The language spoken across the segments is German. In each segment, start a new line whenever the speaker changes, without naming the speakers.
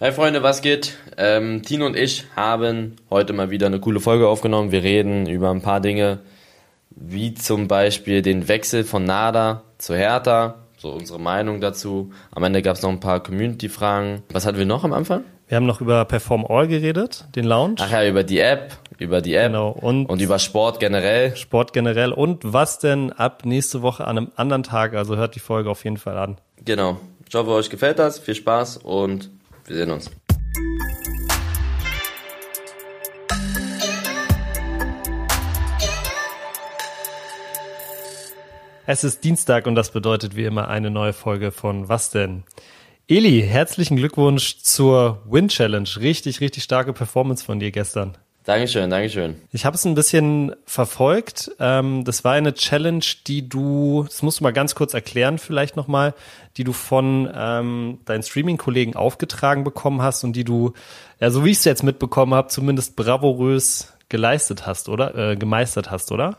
Hey Freunde, was geht? Ähm, Tino und ich haben heute mal wieder eine coole Folge aufgenommen. Wir reden über ein paar Dinge, wie zum Beispiel den Wechsel von Nada zu Hertha, so unsere Meinung dazu. Am Ende gab es noch ein paar Community-Fragen. Was hatten wir noch am Anfang?
Wir haben noch über Perform All geredet, den Lounge.
Ach ja, über die App, über die App
Genau, und-
und über Sport generell.
Sport generell und was denn ab nächste Woche an einem anderen Tag. Also hört die Folge auf jeden Fall an.
Genau. Ich hoffe, euch gefällt das. Viel Spaß und wir sehen uns.
Es ist Dienstag und das bedeutet wie immer eine neue Folge von Was denn? Eli, herzlichen Glückwunsch zur Win Challenge. Richtig, richtig starke Performance von dir gestern.
Dankeschön, Dankeschön.
Ich habe es ein bisschen verfolgt. Ähm, das war eine Challenge, die du, das musst du mal ganz kurz erklären vielleicht nochmal, die du von ähm, deinen Streaming-Kollegen aufgetragen bekommen hast und die du, ja, so wie ich es jetzt mitbekommen habe, zumindest bravourös geleistet hast, oder? Äh, gemeistert hast, oder?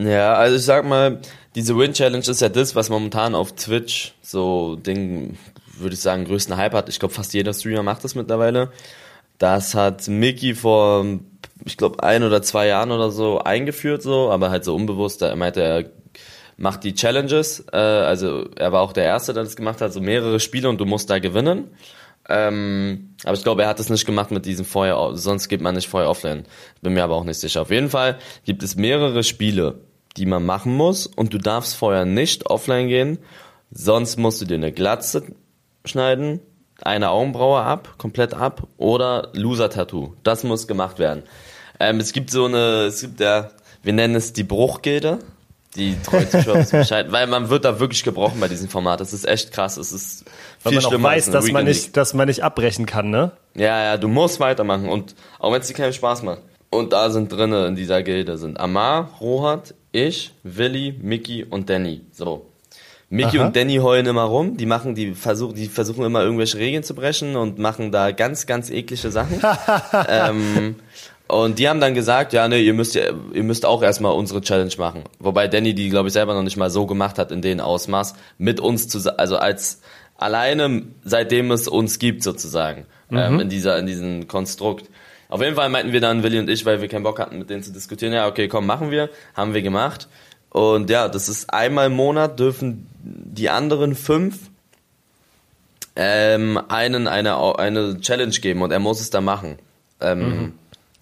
Ja, also ich sag mal, diese Win Challenge ist ja das, was momentan auf Twitch so Ding, würde ich sagen, größten Hype hat. Ich glaube, fast jeder Streamer macht das mittlerweile. Das hat Mickey vor, ich glaube, ein oder zwei Jahren oder so eingeführt, so, aber halt so unbewusst. Er meinte, er macht die Challenges. Äh, also er war auch der Erste, der das gemacht hat, so mehrere Spiele und du musst da gewinnen. Ähm, aber ich glaube, er hat es nicht gemacht mit diesem Feuer, sonst geht man nicht Feuer offline. Bin mir aber auch nicht sicher. Auf jeden Fall gibt es mehrere Spiele, die man machen muss und du darfst vorher nicht offline gehen, sonst musst du dir eine Glatze schneiden, eine Augenbraue ab, komplett ab oder Loser-Tattoo. Das muss gemacht werden. Ähm, es gibt so eine, es gibt ja, wir nennen es die Bruchgilde. Die treut sich schon Bescheid, weil man wird da wirklich gebrochen bei diesem Format. Das ist echt krass. Es ist
Weil
viel
man auch
schlimmer als
weiß, dass man
Weekend League.
nicht, dass man nicht abbrechen kann, ne?
Ja, ja, du musst weitermachen und auch wenn es dir keinen Spaß macht. Und da sind drinne in dieser Gilde sind Amar, Rohat, ich, Willi, Mickey und Danny. So. Mickey
Aha.
und Danny heulen immer rum, die machen, die versuchen, die versuchen immer irgendwelche Regeln zu brechen und machen da ganz, ganz eklige Sachen. ähm, und die haben dann gesagt, ja, ne, ihr müsst ihr müsst auch erstmal unsere Challenge machen. Wobei Danny die, glaube ich, selber noch nicht mal so gemacht hat in dem Ausmaß, mit uns zu, also als alleine, seitdem es uns gibt sozusagen, ähm, in dieser, in diesem Konstrukt. Auf jeden Fall meinten wir dann, Willi und ich, weil wir keinen Bock hatten, mit denen zu diskutieren, ja, okay, komm, machen wir, haben wir gemacht. Und ja, das ist einmal im Monat dürfen die anderen fünf ähm, einen eine, eine Challenge geben und er muss es da machen. Ähm,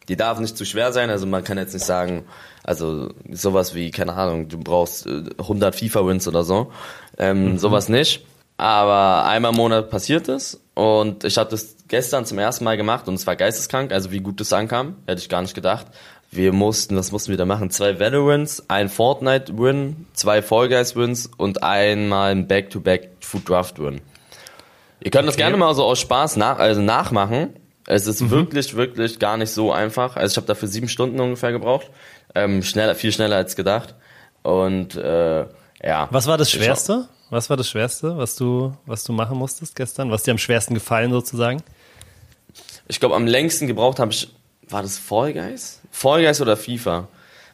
Die darf nicht zu schwer sein, also man kann jetzt nicht sagen, also sowas wie, keine Ahnung, du brauchst äh, 100 FIFA-Wins oder so, ähm, sowas nicht. Aber einmal im Monat passiert es und ich habe das gestern zum ersten Mal gemacht und es war geisteskrank, also wie gut das ankam, hätte ich gar nicht gedacht. Wir mussten, was mussten wir da machen? Zwei Valorants, ein Fortnite-Win, zwei Fall Guys-Wins und einmal ein Back-to-Back Food Draft-Win. Ihr könnt das
Okay.
gerne mal so aus Spaß nach, also nachmachen. Es ist wirklich, wirklich gar nicht so einfach. Also ich habe dafür sieben Stunden ungefähr gebraucht. Ähm, schneller, viel schneller als gedacht. Und äh, ja.
Was war das Schwerste? Was war das Schwerste, was du, was du machen musstest gestern? Was dir am schwersten gefallen sozusagen?
Ich glaube, am längsten gebraucht habe ich, war das Fall Guys? Fall Guys oder FIFA?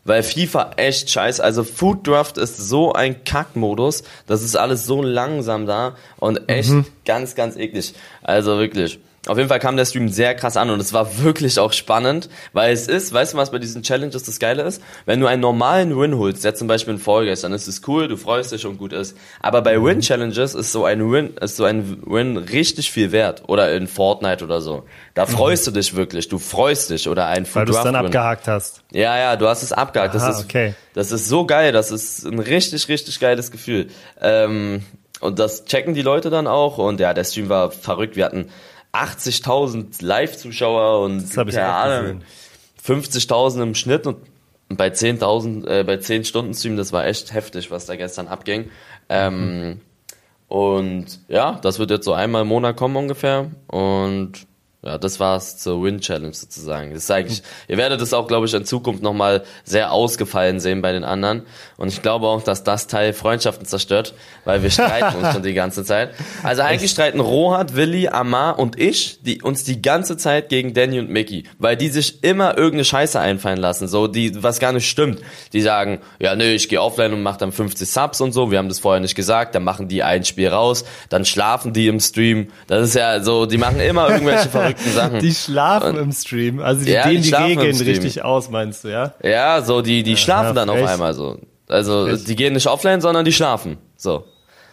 Weil FIFA echt scheiße. Also Food Draft ist so ein Kackmodus. Das ist alles so langsam da und echt ganz, ganz eklig. Also wirklich. Auf jeden Fall kam der Stream sehr krass an und es war wirklich auch spannend, weil es ist, weißt du, was bei diesen Challenges das Geile ist? Wenn du einen normalen Win holst, jetzt zum Beispiel in Fall Guys, dann ist es cool, du freust dich und gut ist. Aber bei Win Challenges ist so ein Win, ist so ein Win richtig viel wert. Oder in Fortnite oder so. Da freust du dich wirklich, du freust dich oder ein
Weil du es dann abgehakt hast.
Ja, ja, du hast es abgehakt. Das
Aha,
ist,
okay.
das ist so geil. Das ist ein richtig, richtig geiles Gefühl. Ähm, und das checken die Leute dann auch. Und ja, der Stream war verrückt. Wir hatten 80.000 Live-Zuschauer und keine Ahnung,
gesehen.
50.000 im Schnitt und bei 10.000, äh, bei 10 Stunden Stream, das war echt heftig, was da gestern abging. Ähm, und ja, das wird jetzt so einmal im Monat kommen ungefähr. Und Ja, das war's zur Win Challenge sozusagen. Das ist eigentlich, ihr werdet es auch, glaube ich, in Zukunft nochmal sehr ausgefallen sehen bei den anderen. Und ich glaube auch, dass das Teil Freundschaften zerstört, weil wir streiten uns schon die ganze Zeit. Also eigentlich streiten Rohat, Willi, Amar und ich die, uns die ganze Zeit gegen Danny und Mickey, weil die sich immer irgendeine Scheiße einfallen lassen, so die, was gar nicht stimmt. Die sagen, ja, nö, ich gehe offline und mach dann 50 Subs und so. Wir haben das vorher nicht gesagt. Dann machen die ein Spiel raus, dann schlafen die im Stream. Das ist ja so, die machen immer irgendwelche verrückten Sachen.
Die schlafen und, im Stream. Also die
ja,
dehnen
die
die, Regeln richtig aus, meinst du, ja?
Ja, so die, die schlafen ja, dann auf einmal so. Also frech. die gehen nicht offline, sondern die schlafen. So.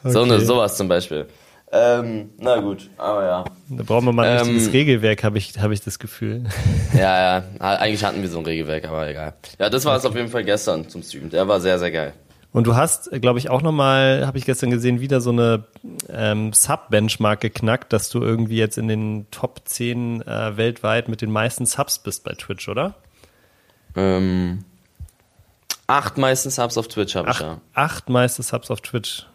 Okay. So eine, sowas zum Beispiel. Ähm, na gut, aber ja.
Da brauchen wir mal ein ähm, richtiges Regelwerk, habe ich, hab ich das Gefühl.
Ja, ja. Eigentlich hatten wir so ein Regelwerk, aber egal. Ja, das war es auf jeden Fall gestern zum Stream. Der war sehr, sehr geil.
Und du hast, glaube ich, auch nochmal, habe ich gestern gesehen, wieder so eine ähm, Sub-Benchmark geknackt, dass du irgendwie jetzt in den Top 10 äh, weltweit mit den meisten Subs bist bei Twitch, oder?
Ähm, acht meisten Subs auf Twitch habe ich ja.
Acht meiste Subs auf Twitch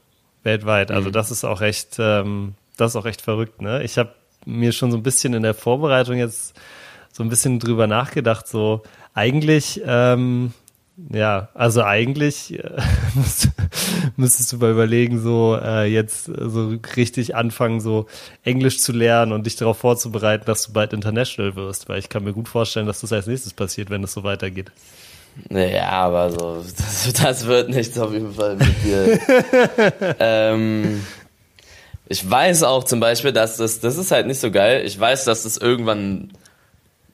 weltweit. Also mhm. das ist auch recht, ähm, das ist auch recht verrückt. Ne? Ich habe mir schon so ein bisschen in der Vorbereitung jetzt so ein bisschen drüber nachgedacht. So eigentlich ähm, ja, also eigentlich äh, müsstest du mal überlegen, so äh, jetzt so richtig anfangen, so Englisch zu lernen und dich darauf vorzubereiten, dass du bald international wirst, weil ich kann mir gut vorstellen, dass das als nächstes passiert, wenn es so weitergeht.
Naja, aber so, das, das wird nichts auf jeden Fall mit dir. ähm, ich weiß auch zum Beispiel, dass das, das ist halt nicht so geil. Ich weiß, dass das irgendwann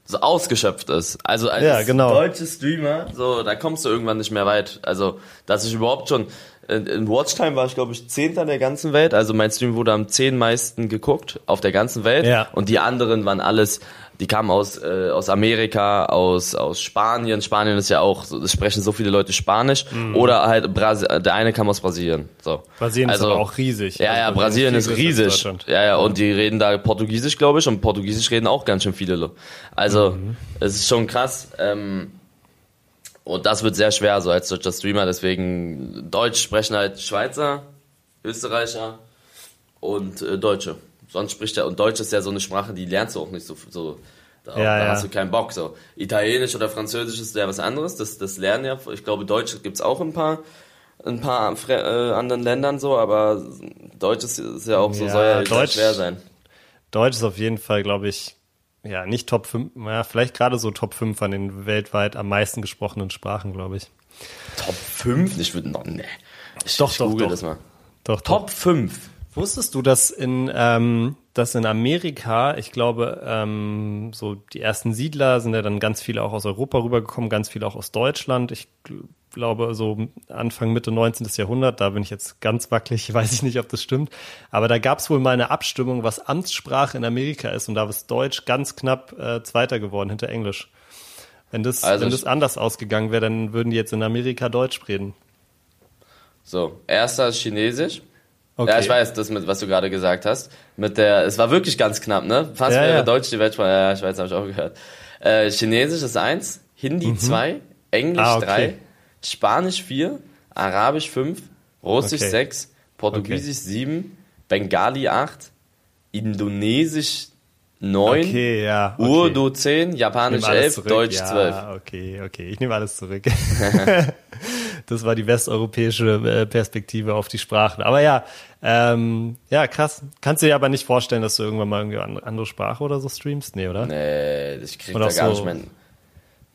so ausgeschöpft ist. Also als
ja, genau.
deutsche Streamer, so, da kommst du irgendwann nicht mehr weit. Also, dass ich überhaupt schon, in Watchtime war ich, glaube ich, Zehnter der ganzen Welt. Also mein Stream wurde am zehn meisten geguckt auf der ganzen Welt.
Ja.
Und die anderen waren alles die kamen aus, äh, aus Amerika, aus, aus Spanien. Spanien ist ja auch, es sprechen so viele Leute Spanisch. Mhm. Oder halt, Brasi der eine kam aus Brasilien. So.
Brasilien also, ist aber auch riesig.
Ja, also ja, Brasilien ist riesig. Ja, ja, und die reden da Portugiesisch, glaube ich, und Portugiesisch reden auch ganz schön viele. Also, mhm. es ist schon krass. Ähm, und das wird sehr schwer, so als deutscher Streamer. Deswegen, Deutsch sprechen halt Schweizer, Österreicher und äh, Deutsche sonst spricht er, und Deutsch ist ja so eine Sprache, die lernst du auch nicht so, so da,
ja,
da
ja.
hast du keinen Bock. So. Italienisch oder Französisch ist ja was anderes, das, das lernen ja, ich glaube, Deutsch gibt's auch ein paar, ein paar äh, anderen Ländern so, aber Deutsch ist, ist ja auch so, ja, soll ja Deutsch, schwer sein.
Deutsch ist auf jeden Fall, glaube ich, ja, nicht Top 5, ja, vielleicht gerade so Top 5 an den weltweit am meisten gesprochenen Sprachen, glaube ich.
Top 5? Ich würde noch, ne. Ich,
doch,
ich
doch,
google
doch.
das mal.
Doch,
Top doch. 5.
Wusstest du, dass in, ähm, dass in Amerika, ich glaube, ähm, so die ersten Siedler sind ja dann ganz viele auch aus Europa rübergekommen, ganz viele auch aus Deutschland. Ich glaube, so Anfang, Mitte 19. Jahrhundert, da bin ich jetzt ganz wackelig, weiß ich nicht, ob das stimmt. Aber da gab es wohl mal eine Abstimmung, was Amtssprache in Amerika ist. Und da ist Deutsch ganz knapp äh, Zweiter geworden hinter Englisch. Wenn das, also wenn das anders ausgegangen wäre, dann würden die jetzt in Amerika Deutsch reden.
So, erster ist Chinesisch. Okay. Ja, ich weiß, das mit, was du gerade gesagt hast. Mit der, es war wirklich ganz knapp, ne? Fast
ja,
wäre
ja.
Deutsch die Weltsprache. Ja, ich weiß, habe ich auch gehört. Äh, Chinesisch ist eins, Hindi mhm. zwei, Englisch ah, okay. drei, Spanisch vier, Arabisch fünf, Russisch okay. sechs, Portugiesisch okay. sieben, Bengali acht, Indonesisch 9,
okay, ja,
okay. Urdu 10, Japanisch 11, Deutsch ja, 12.
Okay, okay, ich nehme alles zurück. das war die westeuropäische äh, Perspektive auf die Sprachen. Aber ja, ähm, ja, krass. Kannst du dir aber nicht vorstellen, dass du irgendwann mal irgendwie eine andere Sprache oder so streamst? Nee, oder?
Nee, ich krieg oder da gar so, nicht mein...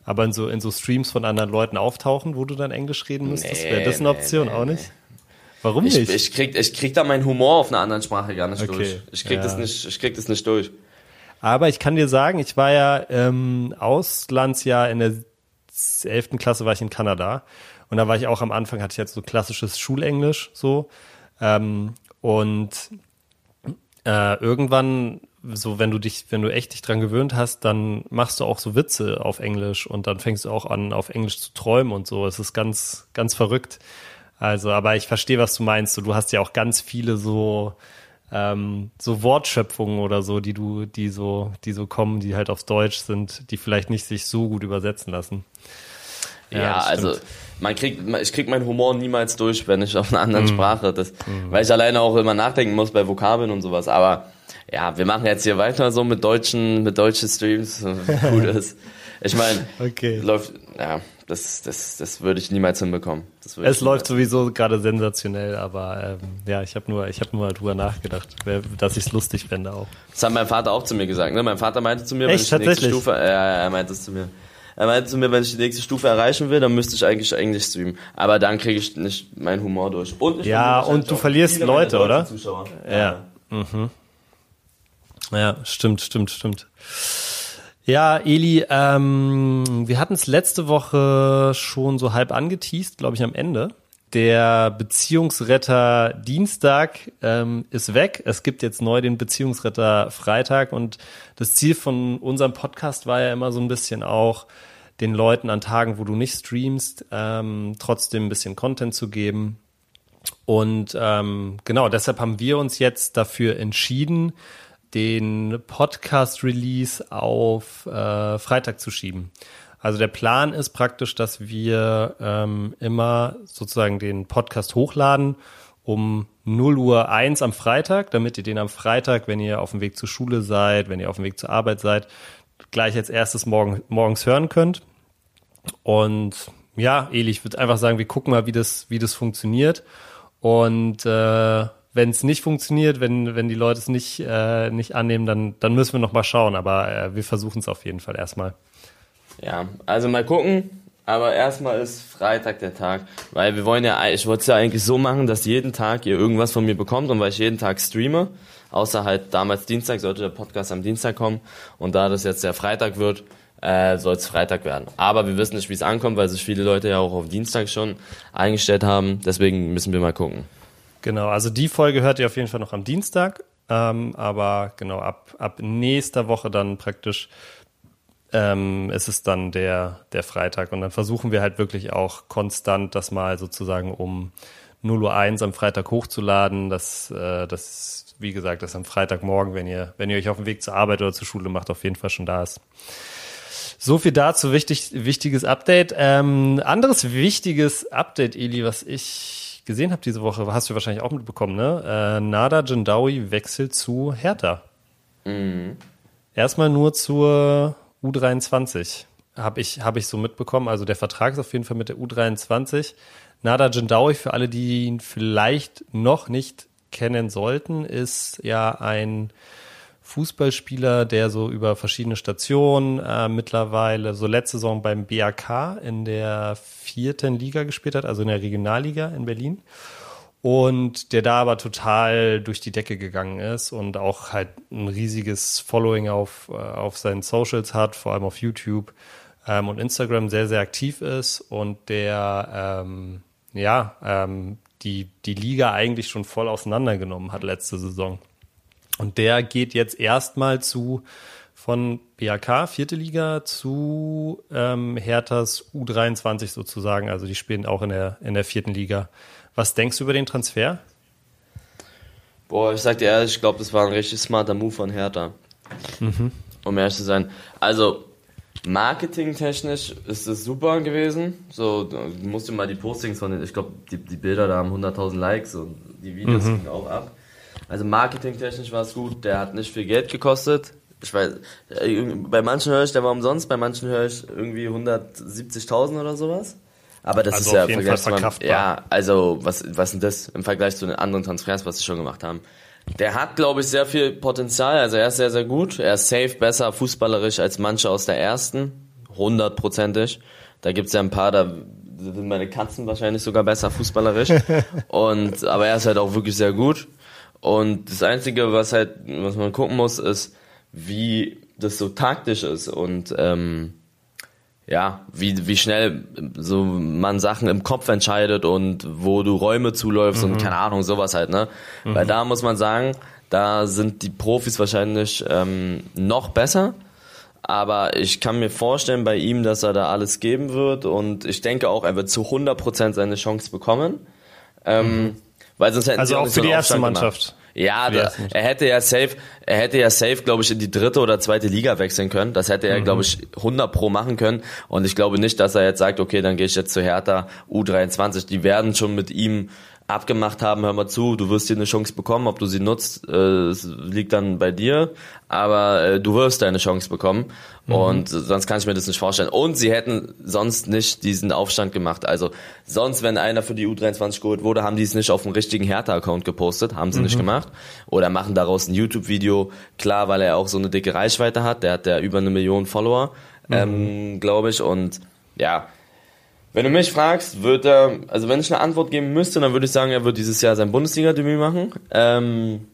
Aber in so, in so Streams von anderen Leuten auftauchen, wo du dann Englisch reden müsstest, nee, wäre das eine Option nee, auch nicht? Warum
ich,
nicht?
Ich krieg, ich krieg da meinen Humor auf einer anderen Sprache gar nicht okay. durch. Ich krieg, ja. das nicht, ich krieg das nicht durch.
Aber ich kann dir sagen, ich war ja ähm, Auslandsjahr in der 11. Klasse war ich in Kanada und da war ich auch am Anfang, hatte ich jetzt so klassisches Schulenglisch so ähm, und äh, irgendwann so wenn du dich, wenn du echt dich dran gewöhnt hast, dann machst du auch so Witze auf Englisch und dann fängst du auch an, auf Englisch zu träumen und so. Es ist ganz, ganz verrückt. Also, aber ich verstehe, was du meinst. So, du hast ja auch ganz viele so ähm, so Wortschöpfungen oder so, die du, die so, die so kommen, die halt aufs Deutsch sind, die vielleicht nicht sich so gut übersetzen lassen.
Ja, ja also man kriegt, ich krieg meinen Humor niemals durch, wenn ich auf einer anderen mm. Sprache, das, mm. weil ich alleine auch immer nachdenken muss bei Vokabeln und sowas. Aber Ja, wir machen jetzt hier weiter so mit deutschen, mit deutschen Streams. Gut ist. Ich meine,
Okay.
läuft, ja, das, das, das würde ich niemals hinbekommen.
Es läuft sowieso gerade sensationell, aber ähm, ja, ich habe nur, ich habe nur drüber nachgedacht, dass ich es lustig fände auch.
Das hat mein Vater auch zu mir gesagt. Ne? Mein Vater meinte zu mir, wenn
Echt?
ich die nächste? Stufe, äh, er meinte es zu mir. Er meinte zu mir, wenn ich die nächste Stufe erreichen will, dann müsste ich eigentlich Englisch streamen. Aber dann kriege ich nicht meinen Humor durch. Und
Ja, und du
auch
verlierst Leute, oder?
Zuschauer.
Ja. Ja, stimmt, stimmt, stimmt. Ja, Eli, ähm, wir hatten es letzte Woche schon so halb angeteased, glaube ich, am Ende. Der Beziehungsretter Dienstag ähm, ist weg. Es gibt jetzt neu den Beziehungsretter Freitag und das Ziel von unserem Podcast war ja immer so ein bisschen auch, den Leuten an Tagen, wo du nicht streamst, ähm, trotzdem ein bisschen Content zu geben. Und ähm, genau, deshalb haben wir uns jetzt dafür entschieden, den Podcast-Release auf äh, Freitag zu schieben. Also der Plan ist praktisch, dass wir ähm, immer sozusagen den Podcast hochladen um 0 Uhr 1 am Freitag, damit ihr den am Freitag, wenn ihr auf dem Weg zur Schule seid, wenn ihr auf dem Weg zur Arbeit seid, gleich als erstes morgen, morgens hören könnt. Und ja, Eli, ich würde einfach sagen, wir gucken mal, wie das, wie das funktioniert. Und äh, wenn es nicht funktioniert, wenn, wenn die Leute es nicht, äh, nicht annehmen, dann, dann müssen wir noch mal schauen. Aber äh, wir versuchen es auf jeden Fall erstmal.
Ja, also mal gucken. Aber erstmal ist Freitag der Tag, weil wir wollen ja, ich wollte es ja eigentlich so machen, dass jeden Tag ihr irgendwas von mir bekommt und weil ich jeden Tag streame, außer halt damals Dienstag sollte der Podcast am Dienstag kommen und da das jetzt der Freitag wird, äh, soll es Freitag werden. Aber wir wissen nicht, wie es ankommt, weil sich viele Leute ja auch auf Dienstag schon eingestellt haben, deswegen müssen wir mal gucken.
Genau, also die Folge hört ihr auf jeden Fall noch am Dienstag. Ähm, aber genau, ab, ab nächster Woche dann praktisch ähm, ist es dann der, der Freitag. Und dann versuchen wir halt wirklich auch konstant das mal sozusagen um 0 Uhr 1 am Freitag hochzuladen. Das, äh, das, wie gesagt, das am Freitagmorgen, wenn ihr, wenn ihr euch auf dem Weg zur Arbeit oder zur Schule macht, auf jeden Fall schon da ist. So viel dazu, wichtig, wichtiges Update. Ähm, anderes wichtiges Update, Eli, was ich gesehen habe diese Woche, hast du wahrscheinlich auch mitbekommen, ne? Äh, Nada Jendawi wechselt zu Hertha. Erstmal nur zur U23. Habe ich, hab ich so mitbekommen. Also der Vertrag ist auf jeden Fall mit der U23. Nada Jendawi, für alle, die ihn vielleicht noch nicht kennen sollten, ist ja ein Fußballspieler, der so über verschiedene Stationen äh, mittlerweile, so letzte Saison beim BAK in der vierten Liga gespielt hat, also in der Regionalliga in Berlin. Und der da aber total durch die Decke gegangen ist und auch halt ein riesiges Following auf, äh, auf seinen Socials hat, vor allem auf YouTube ähm, und Instagram sehr, sehr aktiv ist und der ähm, ja ähm, die, die Liga eigentlich schon voll auseinandergenommen hat letzte Saison. Und der geht jetzt erstmal zu von BAK, vierte Liga, zu ähm, Herthas U23 sozusagen. Also die spielen auch in der, in der vierten Liga. Was denkst du über den Transfer?
Boah, ich sag dir ehrlich, ich glaube, das war ein richtig smarter Move von Hertha. Um ehrlich zu sein. Also, marketingtechnisch ist es super gewesen. So, du musst dir mal die Postings von den, ich glaube, die, die Bilder da haben 100.000 Likes und die Videos gingen auch ab. Also, marketingtechnisch war es gut. Der hat nicht viel Geld gekostet. Ich weiß, äh, bei manchen höre ich, der war umsonst, bei manchen höre ich irgendwie 170.000 oder sowas. Aber das
Also
ist ja
auf jeden Fall verkraftbar.
Ja, also was was sind das im Vergleich zu den anderen Transfers, was sie schon gemacht haben? Der hat, glaube ich, sehr viel Potenzial. Also er ist sehr, sehr gut. Er ist safe besser fußballerisch als manche aus der ersten. Hundertprozentig. Da gibt's ja ein paar, da sind meine Katzen wahrscheinlich sogar besser fußballerisch. Und, aber er ist halt auch wirklich sehr gut. Und das Einzige, was halt, was man gucken muss, ist, wie das so taktisch ist und ähm, ja, wie, wie schnell so man Sachen im Kopf entscheidet und wo du Räume zuläufst und keine Ahnung, sowas halt, ne? Weil da muss man sagen, da sind die Profis wahrscheinlich ähm, noch besser. Aber ich kann mir vorstellen bei ihm, dass er da alles geben wird und ich denke auch, er wird zu 100% seine Chance bekommen. Ähm, Weil sonst hätten
Also
sie
auch
nicht
für
so
die erste
Aufstand gemacht. Ja, da, er hätte ja safe, er hätte ja safe, glaube ich, in die dritte oder zweite Liga wechseln können. Das hätte er,
Mhm.
glaube ich, 100 pro machen können. Und ich glaube nicht, dass er jetzt sagt, okay, dann gehe ich jetzt zu Hertha U23. Die werden schon mit ihm abgemacht haben, hör mal zu, du wirst dir eine Chance bekommen, ob du sie nutzt, äh, es liegt dann bei dir, aber äh, du wirst deine Chance bekommen mhm. und sonst kann ich mir das nicht vorstellen. Und sie hätten sonst nicht diesen Aufstand gemacht. Also sonst, wenn einer für die U23 geholt wurde, haben die es nicht auf dem richtigen Hertha-Account gepostet, haben sie mhm. nicht gemacht. Oder machen daraus ein YouTube-Video, klar, weil er auch so eine dicke Reichweite hat, der hat ja über eine Million Follower, mhm. ähm, glaube ich, und ja, wenn du mich fragst, wird er, also wenn ich eine Antwort geben müsste, dann würde ich sagen, er wird dieses Jahr sein Bundesliga-Debüt machen. Ähm,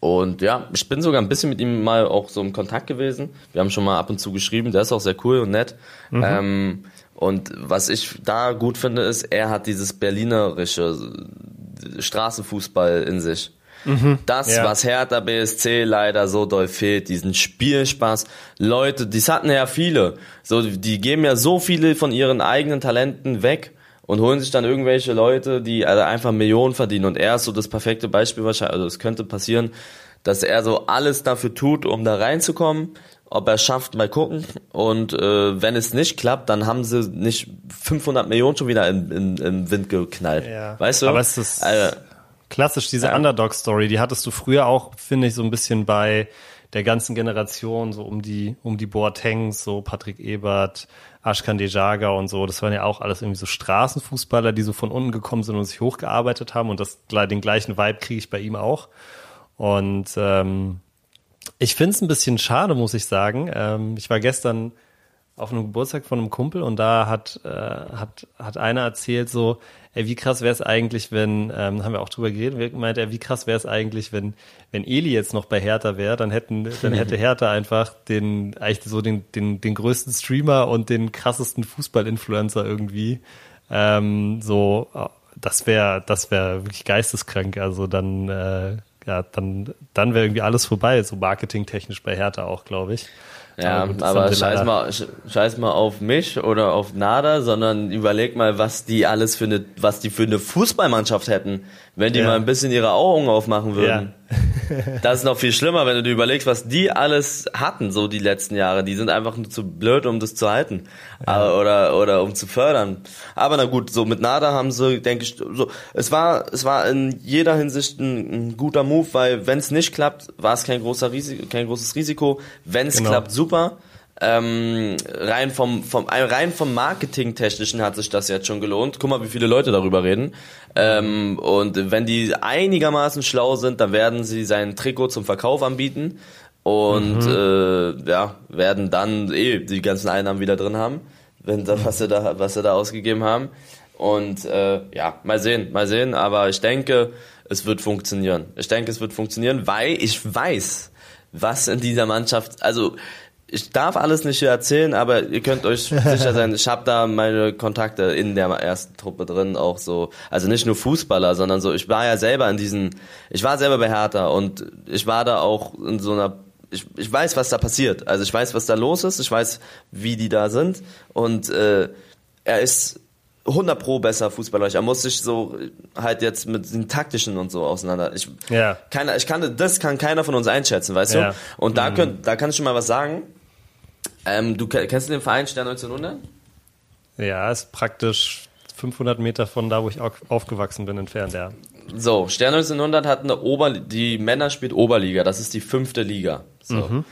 und ja, ich bin sogar ein bisschen mit ihm mal auch so im Kontakt gewesen. Wir haben schon mal ab und zu geschrieben, der ist auch sehr cool und nett. Mhm. Ähm, und was ich da gut finde, ist, er hat dieses berlinerische Straßenfußball in sich. Mhm, das, ja. was Hertha BSC leider so doll fehlt, diesen Spielspaß. Leute, das hatten ja viele. So, die geben ja so viele von ihren eigenen Talenten weg und holen sich dann irgendwelche Leute, die also einfach Millionen verdienen. Und er ist so das perfekte Beispiel wahrscheinlich. Also es könnte passieren, dass er so alles dafür tut, um da reinzukommen. Ob er schafft, mal gucken. Und äh, wenn es nicht klappt, dann haben sie nicht 500 Millionen schon wieder in, in, in Wind geknallt. Ja. Weißt du?
Aber es ist also, Klassisch, diese ja. Underdog-Story, die hattest du früher auch, finde ich, so ein bisschen bei der ganzen Generation, so um die, um die Boatengs, so Patrick Ebert, Ashkan Dejaga und so. Das waren ja auch alles irgendwie so Straßenfußballer, die so von unten gekommen sind und sich hochgearbeitet haben. Und das, den gleichen Vibe kriege ich bei ihm auch. Und ähm, ich finde es ein bisschen schade, muss ich sagen. Ähm, ich war gestern auf einem Geburtstag von einem Kumpel und da hat, äh, hat, hat einer erzählt so, ey, wie krass wäre es eigentlich, wenn, ähm, haben wir auch drüber geredet, meint er, wie krass wäre es eigentlich, wenn, wenn Eli jetzt noch bei Hertha wäre, dann hätten, dann hätte Hertha einfach den, eigentlich so den, den, den größten Streamer und den krassesten Fußball-Influencer irgendwie. Ähm, so, das wäre, das wäre wirklich geisteskrank. Also dann, äh, ja, dann, dann wäre irgendwie alles vorbei, so marketingtechnisch bei Hertha auch, glaube ich.
Ja, aber, aber scheiß mal, scheiß mal auf mich oder auf Nada, sondern überleg mal, was die alles für eine, was die für eine Fußballmannschaft hätten, wenn die ja. mal ein bisschen ihre Augen aufmachen würden. Ja. das ist noch viel schlimmer, wenn du dir überlegst, was die alles hatten, so die letzten Jahre. Die sind einfach nur zu blöd, um das zu halten. Ja. Oder, oder um zu fördern. Aber na gut, so mit Nada haben sie, denke ich, so, es war, es war in jeder Hinsicht ein, ein guter Move, weil wenn es nicht klappt, war es kein großer Risiko, kein großes Risiko. Wenn es genau. klappt, super. Ähm, rein vom, vom rein vom Marketingtechnischen hat sich das jetzt schon gelohnt. Guck mal, wie viele Leute darüber reden. Ähm, und wenn die einigermaßen schlau sind, dann werden sie sein Trikot zum Verkauf anbieten und mhm. äh, ja werden dann eh die ganzen Einnahmen wieder drin haben, wenn da, was sie da was sie da ausgegeben haben. Und äh, ja, mal sehen, mal sehen. Aber ich denke, es wird funktionieren. Ich denke, es wird funktionieren, weil ich weiß, was in dieser Mannschaft, also ich darf alles nicht hier erzählen, aber ihr könnt euch sicher sein, ich habe da meine Kontakte in der ersten Truppe drin, auch so, also nicht nur Fußballer, sondern so, ich war ja selber in diesen, ich war selber bei Hertha und ich war da auch in so einer, ich, ich weiß, was da passiert, also ich weiß, was da los ist, ich weiß, wie die da sind und äh, er ist 100 pro besser Fußballer. Er muss sich so halt jetzt mit den taktischen und so auseinander. Ich, ja. keiner, ich kann, das kann keiner von uns einschätzen, weißt ja. du? Und da, mhm. könnt, da kann ich schon mal was sagen. Ähm, du kennst du den Verein Stern 1900?
Ja, ist praktisch 500 Meter von da, wo ich aufgewachsen bin, entfernt, ja.
So, Stern 1900 hat eine Ober, die Männer spielt Oberliga, das ist die fünfte Liga. So. Mhm.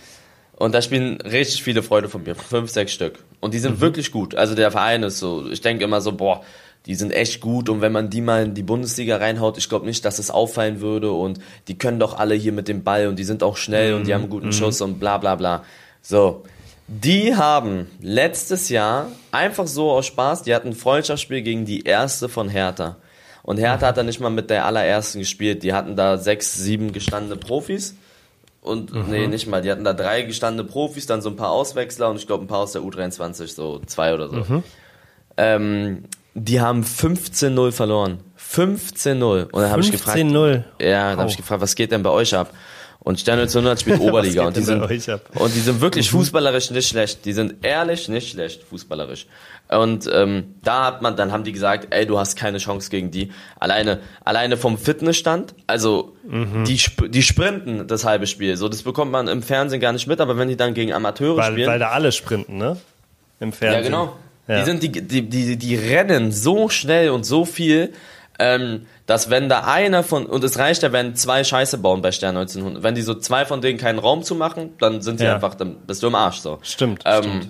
Und da spielen richtig viele Freunde von mir, fünf, sechs Stück. Und die sind mhm. wirklich gut. Also der Verein ist so, ich denke immer so, boah, die sind echt gut und wenn man die mal in die Bundesliga reinhaut, ich glaube nicht, dass es auffallen würde und die können doch alle hier mit dem Ball und die sind auch schnell mhm. und die haben einen guten mhm. Schuss und bla bla bla. So, die haben letztes Jahr einfach so aus Spaß, die hatten ein Freundschaftsspiel gegen die erste von Hertha. Und Hertha hat da nicht mal mit der allerersten gespielt. Die hatten da sechs, sieben gestandene Profis. Und mhm. nee, nicht mal. Die hatten da drei gestandene Profis, dann so ein paar Auswechsler und ich glaube ein paar aus der U23, so zwei oder so. Mhm. Ähm, die haben 15-0 verloren. 15-0. Und dann habe ich gefragt. 15-0. Ja, dann oh. habe ich gefragt, was geht denn bei euch ab? Und Stern 1900 spielt Oberliga und die, sind, und die sind wirklich mhm. fußballerisch nicht schlecht. Die sind ehrlich nicht schlecht fußballerisch. Und ähm, da hat man, dann haben die gesagt, ey, du hast keine Chance gegen die. Alleine, alleine vom Fitnessstand, also mhm. die, die sprinten das halbe Spiel. So, das bekommt man im Fernsehen gar nicht mit, aber wenn die dann gegen Amateure
weil,
spielen.
Weil da alle sprinten, ne? Im Fernsehen.
Ja, genau. Ja. Die sind, die, die, die, die rennen so schnell und so viel ähm, dass wenn da einer von, und es reicht ja, wenn zwei Scheiße bauen bei Stern 1900, wenn die so zwei von denen keinen Raum zu machen, dann sind sie
Ja.
einfach, dann bist du im Arsch so.
Stimmt,
Ähm,
stimmt.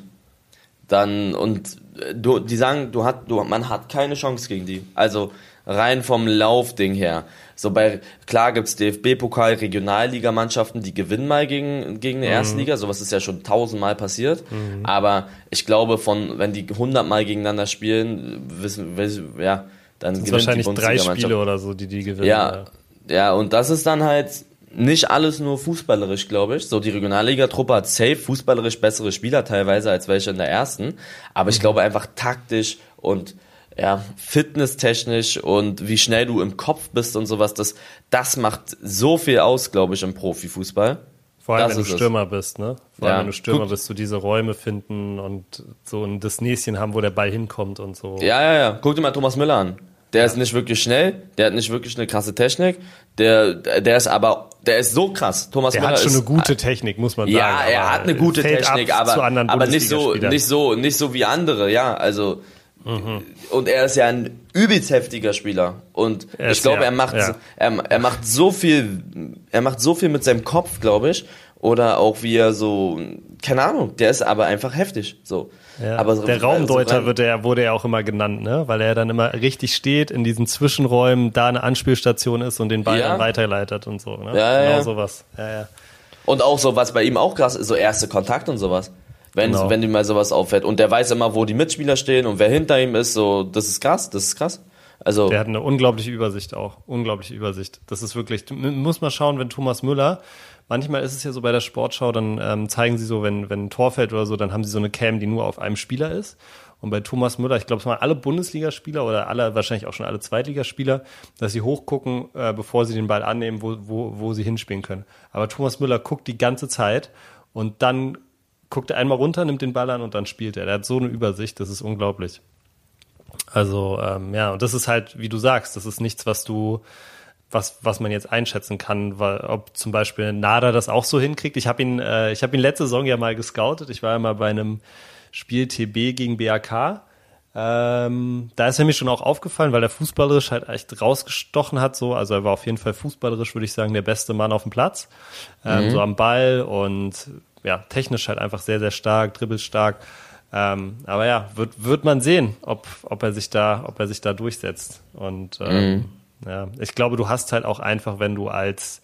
Dann, und äh, du, die sagen, du hat, du, man hat keine Chance gegen die. Also rein vom Laufding her. So bei, klar gibt's DFB-Pokal, Regionalligamannschaften, die gewinnen mal gegen, gegen
Mhm.
eine Erstliga. Sowas ist ja schon tausendmal passiert. Aber ich glaube, von, wenn die hundertmal gegeneinander spielen, wissen, wissen ja, dann
Das sind wahrscheinlich drei. Spiele oder so, die die gewinnen.
Ja, ja, und das ist dann halt nicht alles nur fußballerisch, glaube ich. So, die Regionalliga-Truppe hat safe fußballerisch bessere Spieler teilweise als welche in der ersten. Aber ich glaube einfach taktisch und ja, fitnesstechnisch und wie schnell du im Kopf bist und sowas, das, das macht so viel aus, glaube ich, im Profifußball.
Vor allem,
Das
wenn du
ist es.
Stürmer bist, ne? Vor allem,
Ja.
wenn du Stürmer
Guck-
bist, so diese Räume finden und so ein das Näschen haben, wo der Ball hinkommt und so.
Ja, ja, ja. Guck dir mal Thomas Müller an. Der ist nicht wirklich schnell, der hat nicht wirklich eine krasse Technik, der, der ist aber, der ist so krass. Thomas
Der
Müller
hat schon
ist,
eine gute Technik, muss man sagen.
Ja, er hat eine gute Technik,
ab
aber, aber nicht so, nicht so, nicht so wie andere, ja, also,
Mhm.
und er ist ja ein übelst heftiger Spieler und
Er
ich glaube,
ja,
er macht,
ja.
er, er macht so viel, er macht so viel mit seinem Kopf, glaube ich, oder auch wie er so, keine Ahnung, der ist aber einfach heftig, so.
Ja,
aber so-
der Raumdeuter
so
wird er, wurde er auch immer genannt, ne? Weil er dann immer richtig steht in diesen Zwischenräumen, da eine Anspielstation ist und den Ball
Ja.
dann weiterleitet und so. Ne?
Ja,
genau
ja.
sowas. Ja, ja.
Und auch so, was bei ihm auch krass ist, so erste Kontakt und sowas. Wenn,
Genau.
wenn ihm mal sowas auffällt. Und der weiß immer, wo die Mitspieler stehen und wer hinter ihm ist, so, das ist krass, das ist krass. Also,
Der hat eine unglaubliche Übersicht auch. Unglaubliche Übersicht. Das ist wirklich, muss mal schauen, wenn Thomas Müller, manchmal ist es ja so bei der Sportschau, dann ähm, zeigen sie so, wenn, wenn ein Tor fällt oder so, dann haben sie so eine Cam, die nur auf einem Spieler ist. Und bei Thomas Müller, ich glaube, es waren alle Bundesligaspieler oder alle, wahrscheinlich auch schon alle Zweitligaspieler, dass sie hochgucken, äh, bevor sie den Ball annehmen, wo, wo, wo sie hinspielen können. Aber Thomas Müller guckt die ganze Zeit und dann guckt er einmal runter, nimmt den Ball an und dann spielt er. Der hat so eine Übersicht, das ist unglaublich. Also ähm, ja, und das ist halt, wie du sagst, das ist nichts, was du, was, was man jetzt einschätzen kann, weil ob zum Beispiel Nada das auch so hinkriegt. Ich habe ihn, äh, ich habe ihn letzte Saison ja mal gescoutet. Ich war ja mal bei einem Spiel TB gegen BAK. Ähm, da ist er mir schon auch aufgefallen, weil er fußballerisch halt echt rausgestochen hat. So, also er war auf jeden Fall fußballerisch, würde ich sagen, der beste Mann auf dem Platz. Ähm, So am Ball und ja, technisch halt einfach sehr, sehr stark, dribbelstark. Ähm, aber ja, wird, wird man sehen, ob, ob er sich da, ob er sich da durchsetzt. Und ähm, ja, ich glaube, du hast halt auch einfach, wenn du als,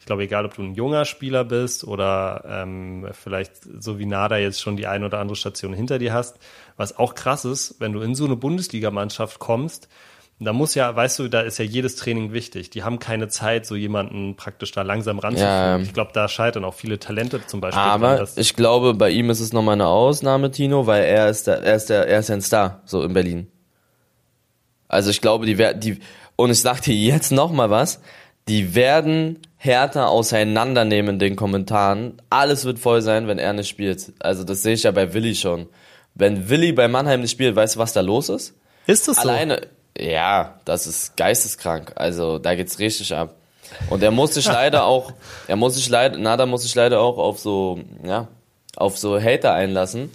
ich glaube, egal ob du ein junger Spieler bist oder ähm, vielleicht so wie Nada jetzt schon die eine oder andere Station hinter dir hast, was auch krass ist, wenn du in so eine Bundesligamannschaft kommst, da muss ja, weißt du, da ist ja jedes Training wichtig. Die haben keine Zeit, so jemanden praktisch da langsam ranzuführen.
Ja.
Ich glaube, da scheitern auch viele Talente zum Beispiel.
aber
dran,
ich glaube, bei ihm ist es nochmal eine Ausnahme, Tino, weil er ist der, er ist der, er ist ja ein Star, so in Berlin. Also ich glaube, die werden, die, und ich sag dir jetzt nochmal was, die werden härter auseinandernehmen in den Kommentaren. Alles wird voll sein, wenn er nicht spielt. Also das sehe ich ja bei Willi schon. Wenn Willi bei Mannheim nicht spielt, weißt du, was da los ist?
ist es so?
Alleine, ja, das ist geisteskrank. Also da geht's richtig ab. Und er muss sich leider auch, er muss sich leider, Nada muss sich leider auch auf so, ja, auf so Hater einlassen,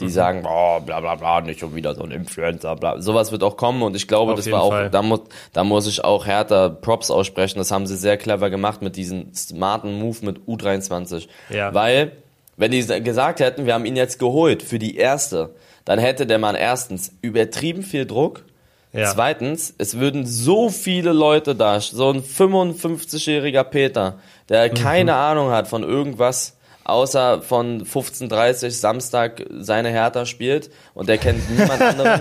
die sagen, oh, bla bla bla, nicht schon wieder so ein Influencer, bla. Sowas wird auch kommen und ich glaube,
Auf
das war auch,
Fall.
da muss, da muss ich auch härter Props aussprechen. Das haben sie sehr clever gemacht mit diesem smarten Move mit U23.
Ja.
Weil, wenn die gesagt hätten, wir haben ihn jetzt geholt für die erste, dann hätte der Mann erstens übertrieben viel Druck.
Ja.
Zweitens, es würden so viele Leute da, so ein 55-jähriger Peter, der
Mhm.
keine Ahnung hat von irgendwas, außer von 15.30 Samstag seine Hertha spielt und der kennt niemand anderen,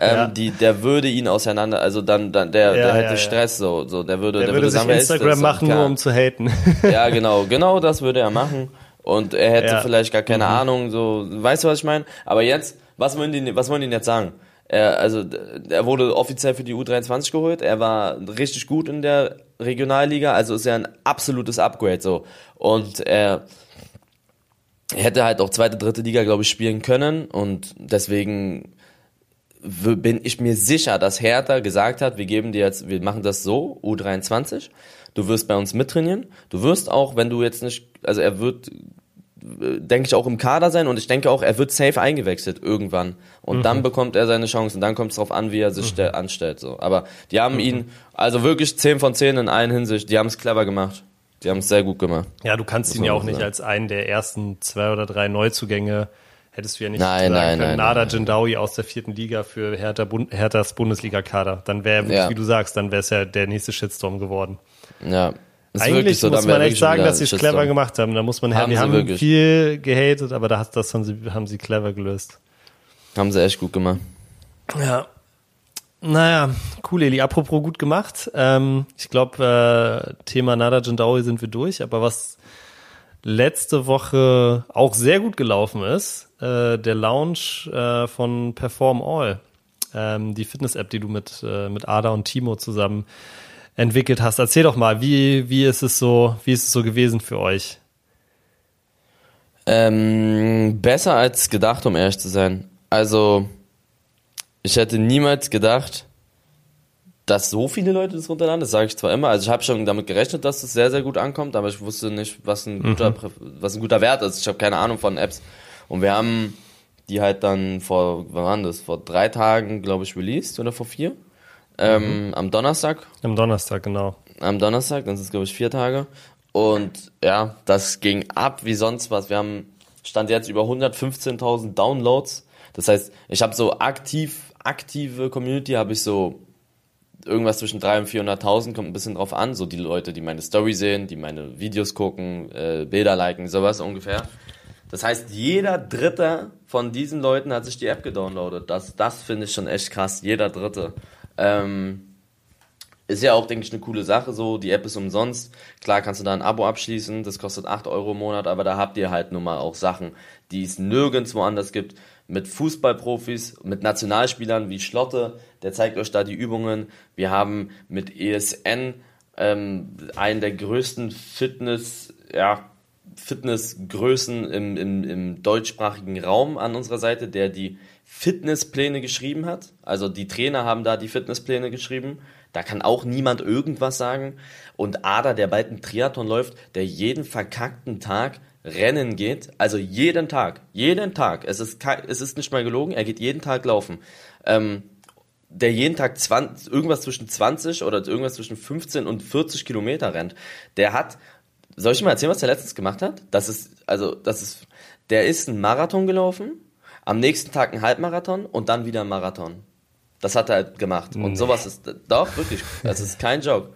ähm, die, der würde ihn auseinander, also dann, dann der,
Ja,
der hätte
ja, ja.
Stress, so, so, der würde,
Der würde sich
sagen, das?
Instagram machen, nur um zu haten.
Ja, genau, genau das würde er machen. Und er hätte
Ja.
vielleicht gar keine Ahnung, so, weißt du, was ich meine? Aber jetzt, was wollen die, was wollen die jetzt sagen? Er, also, er wurde offiziell für die U23 geholt, er war richtig gut in der Regionalliga, also ist er ein absolutes Upgrade, so. Und er, hätte halt auch zweite, dritte Liga, glaube ich, spielen können. Und deswegen bin ich mir sicher, dass Hertha gesagt hat, wir geben dir jetzt, wir machen das so, U23, du wirst bei uns mittrainieren, du wirst auch, wenn du jetzt nicht, also er wird denke ich, auch im Kader sein und ich denke auch, er wird safe eingewechselt irgendwann. Und mhm. dann bekommt er seine Chance und dann kommt es darauf an, wie er sich mhm. anstellt. So. Aber die haben mhm. ihn, also wirklich 10 von 10 in allen Hinsicht, die haben es clever gemacht. Die haben es sehr gut gemacht.
Ja, du kannst ihn ja auch nicht als einen der ersten zwei oder drei Neuzugänge hättest du ja nicht
nein, sagen nein, können,
nein, Nada Jindawi aus der vierten Liga für Hertha Bund Herthas Bundesliga-Kader. Dann wäre, ja. wie du sagst, dann wäre es ja der nächste Shitstorm geworden.
Ja.
Eigentlich so, muss man echt sagen, dass sie es clever gemacht haben. Da muss man, haben die haben wirklich. viel gehatet, aber da das haben sie, haben sie clever gelöst.
Haben sie echt gut gemacht.
Ja. Naja, cool, Eli. Apropos gut gemacht. Ähm, ich glaube, äh, Thema Nada Jindawi sind wir durch, aber was letzte Woche auch sehr gut gelaufen ist, äh, der Launch äh, von Perform All, ähm, die Fitness-App, die du mit, äh, mit Ada und Timo zusammen entwickelt hast. Erzähl doch mal, wie, wie ist es so, wie ist es so gewesen für euch?
Ähm, besser als gedacht, um ehrlich zu sein. Also, ich hätte niemals gedacht, dass so viele Leute das runterladen. Das sage ich zwar immer. Also ich habe schon damit gerechnet, dass es sehr, sehr gut ankommt, aber ich wusste nicht, was ein guter, mhm. was ein guter Wert ist. Ich habe keine Ahnung von Apps. Und wir haben die halt dann vor, wann war das? Vor drei Tagen, glaube ich, released oder vor vier. Ähm, mhm. Am Donnerstag.
Am Donnerstag, genau.
Am Donnerstag, dann sind es, glaube ich, vier Tage. Und ja, das ging ab wie sonst was. Wir haben, stand jetzt über 115.000 Downloads. Das heißt, ich habe so aktiv, aktive Community habe ich so irgendwas zwischen 300.000 und 400.000, kommt ein bisschen drauf an. So die Leute, die meine Story sehen, die meine Videos gucken, äh, Bilder liken, sowas ungefähr. Das heißt, jeder Dritte von diesen Leuten hat sich die App gedownloadet. Das, das finde ich schon echt krass. Jeder Dritte. Ähm, ist ja auch, denke ich, eine coole Sache so. Die App ist umsonst. Klar kannst du da ein Abo abschließen. Das kostet 8 Euro im Monat, aber da habt ihr halt nun mal auch Sachen, die es nirgendwo anders gibt. Mit Fußballprofis, mit Nationalspielern wie Schlotte, der zeigt euch da die Übungen. Wir haben mit ESN ähm, einen der größten Fitness, ja, Fitnessgrößen im, im, im deutschsprachigen Raum an unserer Seite, der die Fitnesspläne geschrieben hat. Also die Trainer haben da die Fitnesspläne geschrieben. Da kann auch niemand irgendwas sagen. Und Ada, der bald einen Triathlon läuft, der jeden verkackten Tag rennen geht. Also jeden Tag. Jeden Tag. Es ist, es ist nicht mal gelogen. Er geht jeden Tag laufen. Ähm, der jeden Tag 20, irgendwas zwischen 20 oder irgendwas zwischen 15 und 40 Kilometer rennt. Der hat, soll ich mal erzählen, was der letztens gemacht hat? Das ist, also, das ist, der ist einen Marathon gelaufen am nächsten Tag einen Halbmarathon und dann wieder einen Marathon. Das hat er halt gemacht. Und nee. sowas ist, doch, wirklich, das ist kein Joke.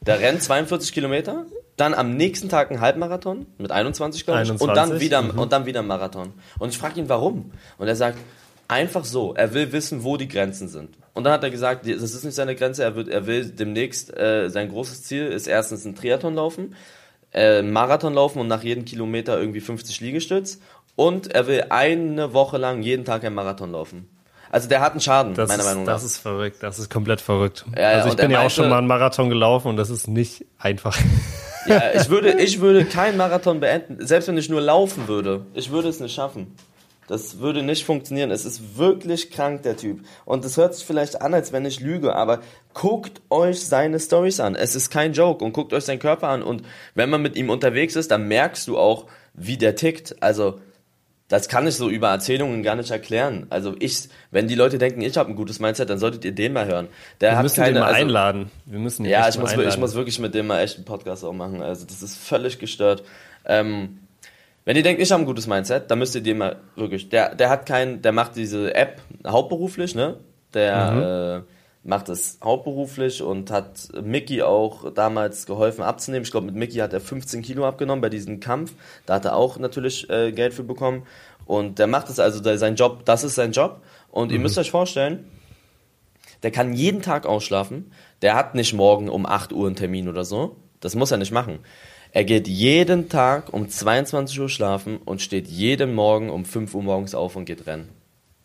Der rennt 42 Kilometer, dann am nächsten Tag einen Halbmarathon mit 21, glaube ich, 21? und dann wieder, mhm. und dann wieder einen Marathon. Und ich frage ihn, warum? Und er sagt, einfach so, er will wissen, wo die Grenzen sind. Und dann hat er gesagt, das ist nicht seine Grenze, er, wird, er will demnächst, äh, sein großes Ziel ist erstens ein Triathlon laufen, äh, Marathon laufen und nach jedem Kilometer irgendwie 50 Liegestütz und er will eine Woche lang jeden Tag einen Marathon laufen. Also der hat einen Schaden,
das
meiner
ist,
Meinung nach.
Das ist verrückt, das ist komplett verrückt. Ja, also ich bin ja auch schon mal einen Marathon gelaufen und das ist nicht einfach.
Ja, ich würde, ich würde keinen Marathon beenden, selbst wenn ich nur laufen würde. Ich würde es nicht schaffen. Das würde nicht funktionieren. Es ist wirklich krank, der Typ. Und es hört sich vielleicht an, als wenn ich lüge, aber guckt euch seine Stories an. Es ist kein Joke und guckt euch seinen Körper an. Und wenn man mit ihm unterwegs ist, dann merkst du auch, wie der tickt. Also, das kann ich so über Erzählungen gar nicht erklären. Also ich, wenn die Leute denken, ich habe ein gutes Mindset, dann solltet ihr den mal hören.
Der Wir hat müssen keine, den mal also, einladen. Wir müssen
ihn Ja, ich muss, einladen. ich muss wirklich mit dem mal echt einen Podcast auch machen. Also das ist völlig gestört. Ähm, wenn ihr denkt, ich habe ein gutes Mindset, dann müsst ihr den mal wirklich. Der, der hat kein, der macht diese App hauptberuflich, ne? Der mhm. äh, macht es hauptberuflich und hat Mickey auch damals geholfen abzunehmen. Ich glaube, mit Mickey hat er 15 Kilo abgenommen bei diesem Kampf. Da hat er auch natürlich äh, Geld für bekommen. Und der macht es also, der, sein Job, das ist sein Job. Und mhm. ihr müsst euch vorstellen, der kann jeden Tag ausschlafen. Der hat nicht morgen um 8 Uhr einen Termin oder so. Das muss er nicht machen. Er geht jeden Tag um 22 Uhr schlafen und steht jeden Morgen um 5 Uhr morgens auf und geht rennen.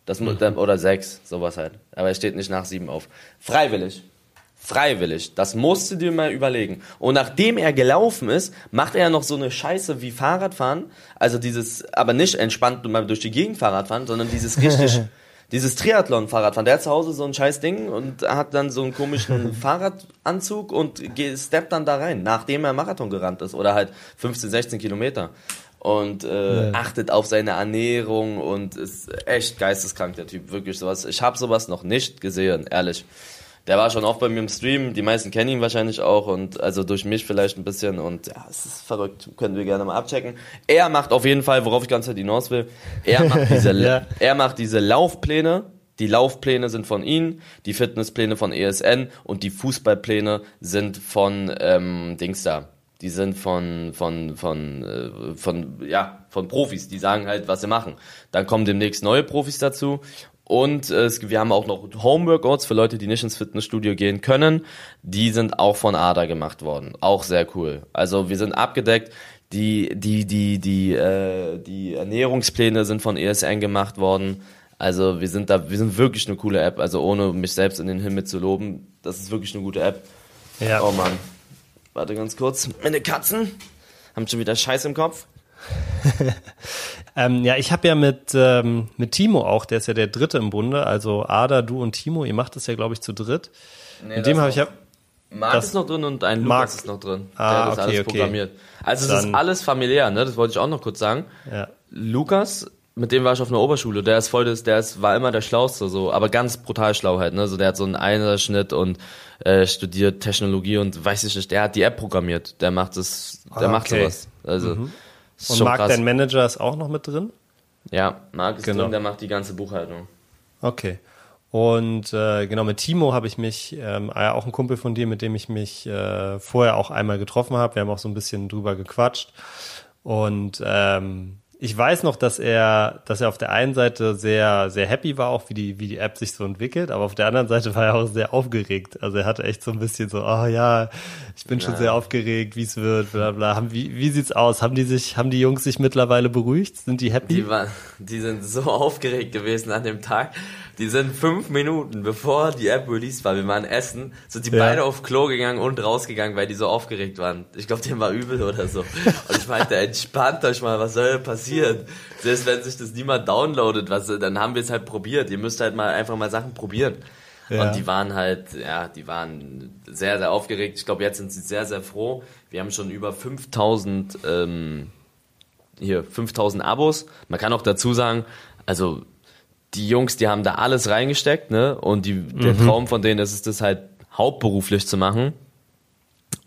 Das, mhm. Oder sechs, sowas halt. Aber er steht nicht nach sieben auf. Freiwillig. Freiwillig. Das musst du dir mal überlegen. Und nachdem er gelaufen ist, macht er noch so eine Scheiße wie Fahrradfahren. Also dieses, aber nicht entspannt mal durch die Gegend Fahrradfahren, sondern dieses richtig, dieses Triathlon-Fahrradfahren. Der hat zu Hause so ein scheiß Ding und hat dann so einen komischen Fahrradanzug und steppt dann da rein, nachdem er Marathon gerannt ist. Oder halt 15, 16 Kilometer. Und äh, ja. achtet auf seine Ernährung und ist echt geisteskrank, der Typ, wirklich sowas. Ich habe sowas noch nicht gesehen, ehrlich. Der war schon oft bei mir im Stream, die meisten kennen ihn wahrscheinlich auch und also durch mich vielleicht ein bisschen und ja, es ist verrückt, können wir gerne mal abchecken. Er macht auf jeden Fall, worauf ich ganz hinaus will, er macht diese, ja. er macht diese Laufpläne, die Laufpläne sind von ihm, die Fitnesspläne von ESN und die Fußballpläne sind von ähm, Dings da. Die sind von von von äh, von ja von Profis, die sagen halt, was sie machen. Dann kommen demnächst neue Profis dazu und äh, es, wir haben auch noch Homeworkouts für Leute, die nicht ins Fitnessstudio gehen können. Die sind auch von ADA gemacht worden. Auch sehr cool. Also wir sind abgedeckt. Die die die die äh, die Ernährungspläne sind von ESN gemacht worden. Also wir sind da, wir sind wirklich eine coole App. Also ohne mich selbst in den Himmel zu loben, das ist wirklich eine gute App. Ja. Oh Mann. Warte ganz kurz. Meine Katzen haben schon wieder Scheiß im Kopf.
ähm, ja, ich habe ja mit, ähm, mit Timo auch, der ist ja der Dritte im Bunde, also Ada, du und Timo, ihr macht das ja, glaube ich, zu dritt. Nee, mit dem habe ich ja.
Marc ist noch drin und ein Marc. Lukas ist noch drin. Ah, der das okay, alles okay. programmiert. Also Dann, es ist alles familiär, ne? Das wollte ich auch noch kurz sagen. Ja. Lukas mit dem war ich auf einer Oberschule. Der ist voll das, der ist, war immer der Schlauste, so, aber ganz brutal schlau halt, ne? So, der hat so einen Einerschnitt und äh, studiert Technologie und weiß ich nicht, der hat die App programmiert. Der macht das, der ah, macht sowas. Also,
mhm. Und Marc, krass. dein Manager, ist auch noch mit drin?
Ja, Marc ist genau. drin, der macht die ganze Buchhaltung.
Okay. Und äh, genau, mit Timo habe ich mich, ähm, ah auch ein Kumpel von dir, mit dem ich mich äh, vorher auch einmal getroffen habe. Wir haben auch so ein bisschen drüber gequatscht. Und ähm, ich weiß noch, dass er, dass er auf der einen Seite sehr, sehr happy war, auch wie die, wie die App sich so entwickelt, aber auf der anderen Seite war er auch sehr aufgeregt. Also er hatte echt so ein bisschen so, oh ja, ich bin ja. schon sehr aufgeregt, wie es wird, bla bla. Haben, wie, wie sieht's aus? Haben die sich, haben die Jungs sich mittlerweile beruhigt? Sind die happy?
Die, war, die sind so aufgeregt gewesen an dem Tag. Die sind fünf Minuten, bevor die App released war, wir waren essen, sind die ja. beide auf Klo gegangen und rausgegangen, weil die so aufgeregt waren. Ich glaube, dem war übel oder so. Und ich meinte, entspannt euch mal, was soll passieren? Selbst wenn sich das niemand downloadet, was, dann haben wir es halt probiert. Ihr müsst halt mal einfach mal Sachen probieren. Ja. Und die waren halt, ja, die waren sehr, sehr aufgeregt. Ich glaube, jetzt sind sie sehr, sehr froh. Wir haben schon über 5000, ähm, hier, 5000 Abos. Man kann auch dazu sagen, also die Jungs, die haben da alles reingesteckt, ne? Und die, der mhm. Traum von denen ist es, das halt hauptberuflich zu machen.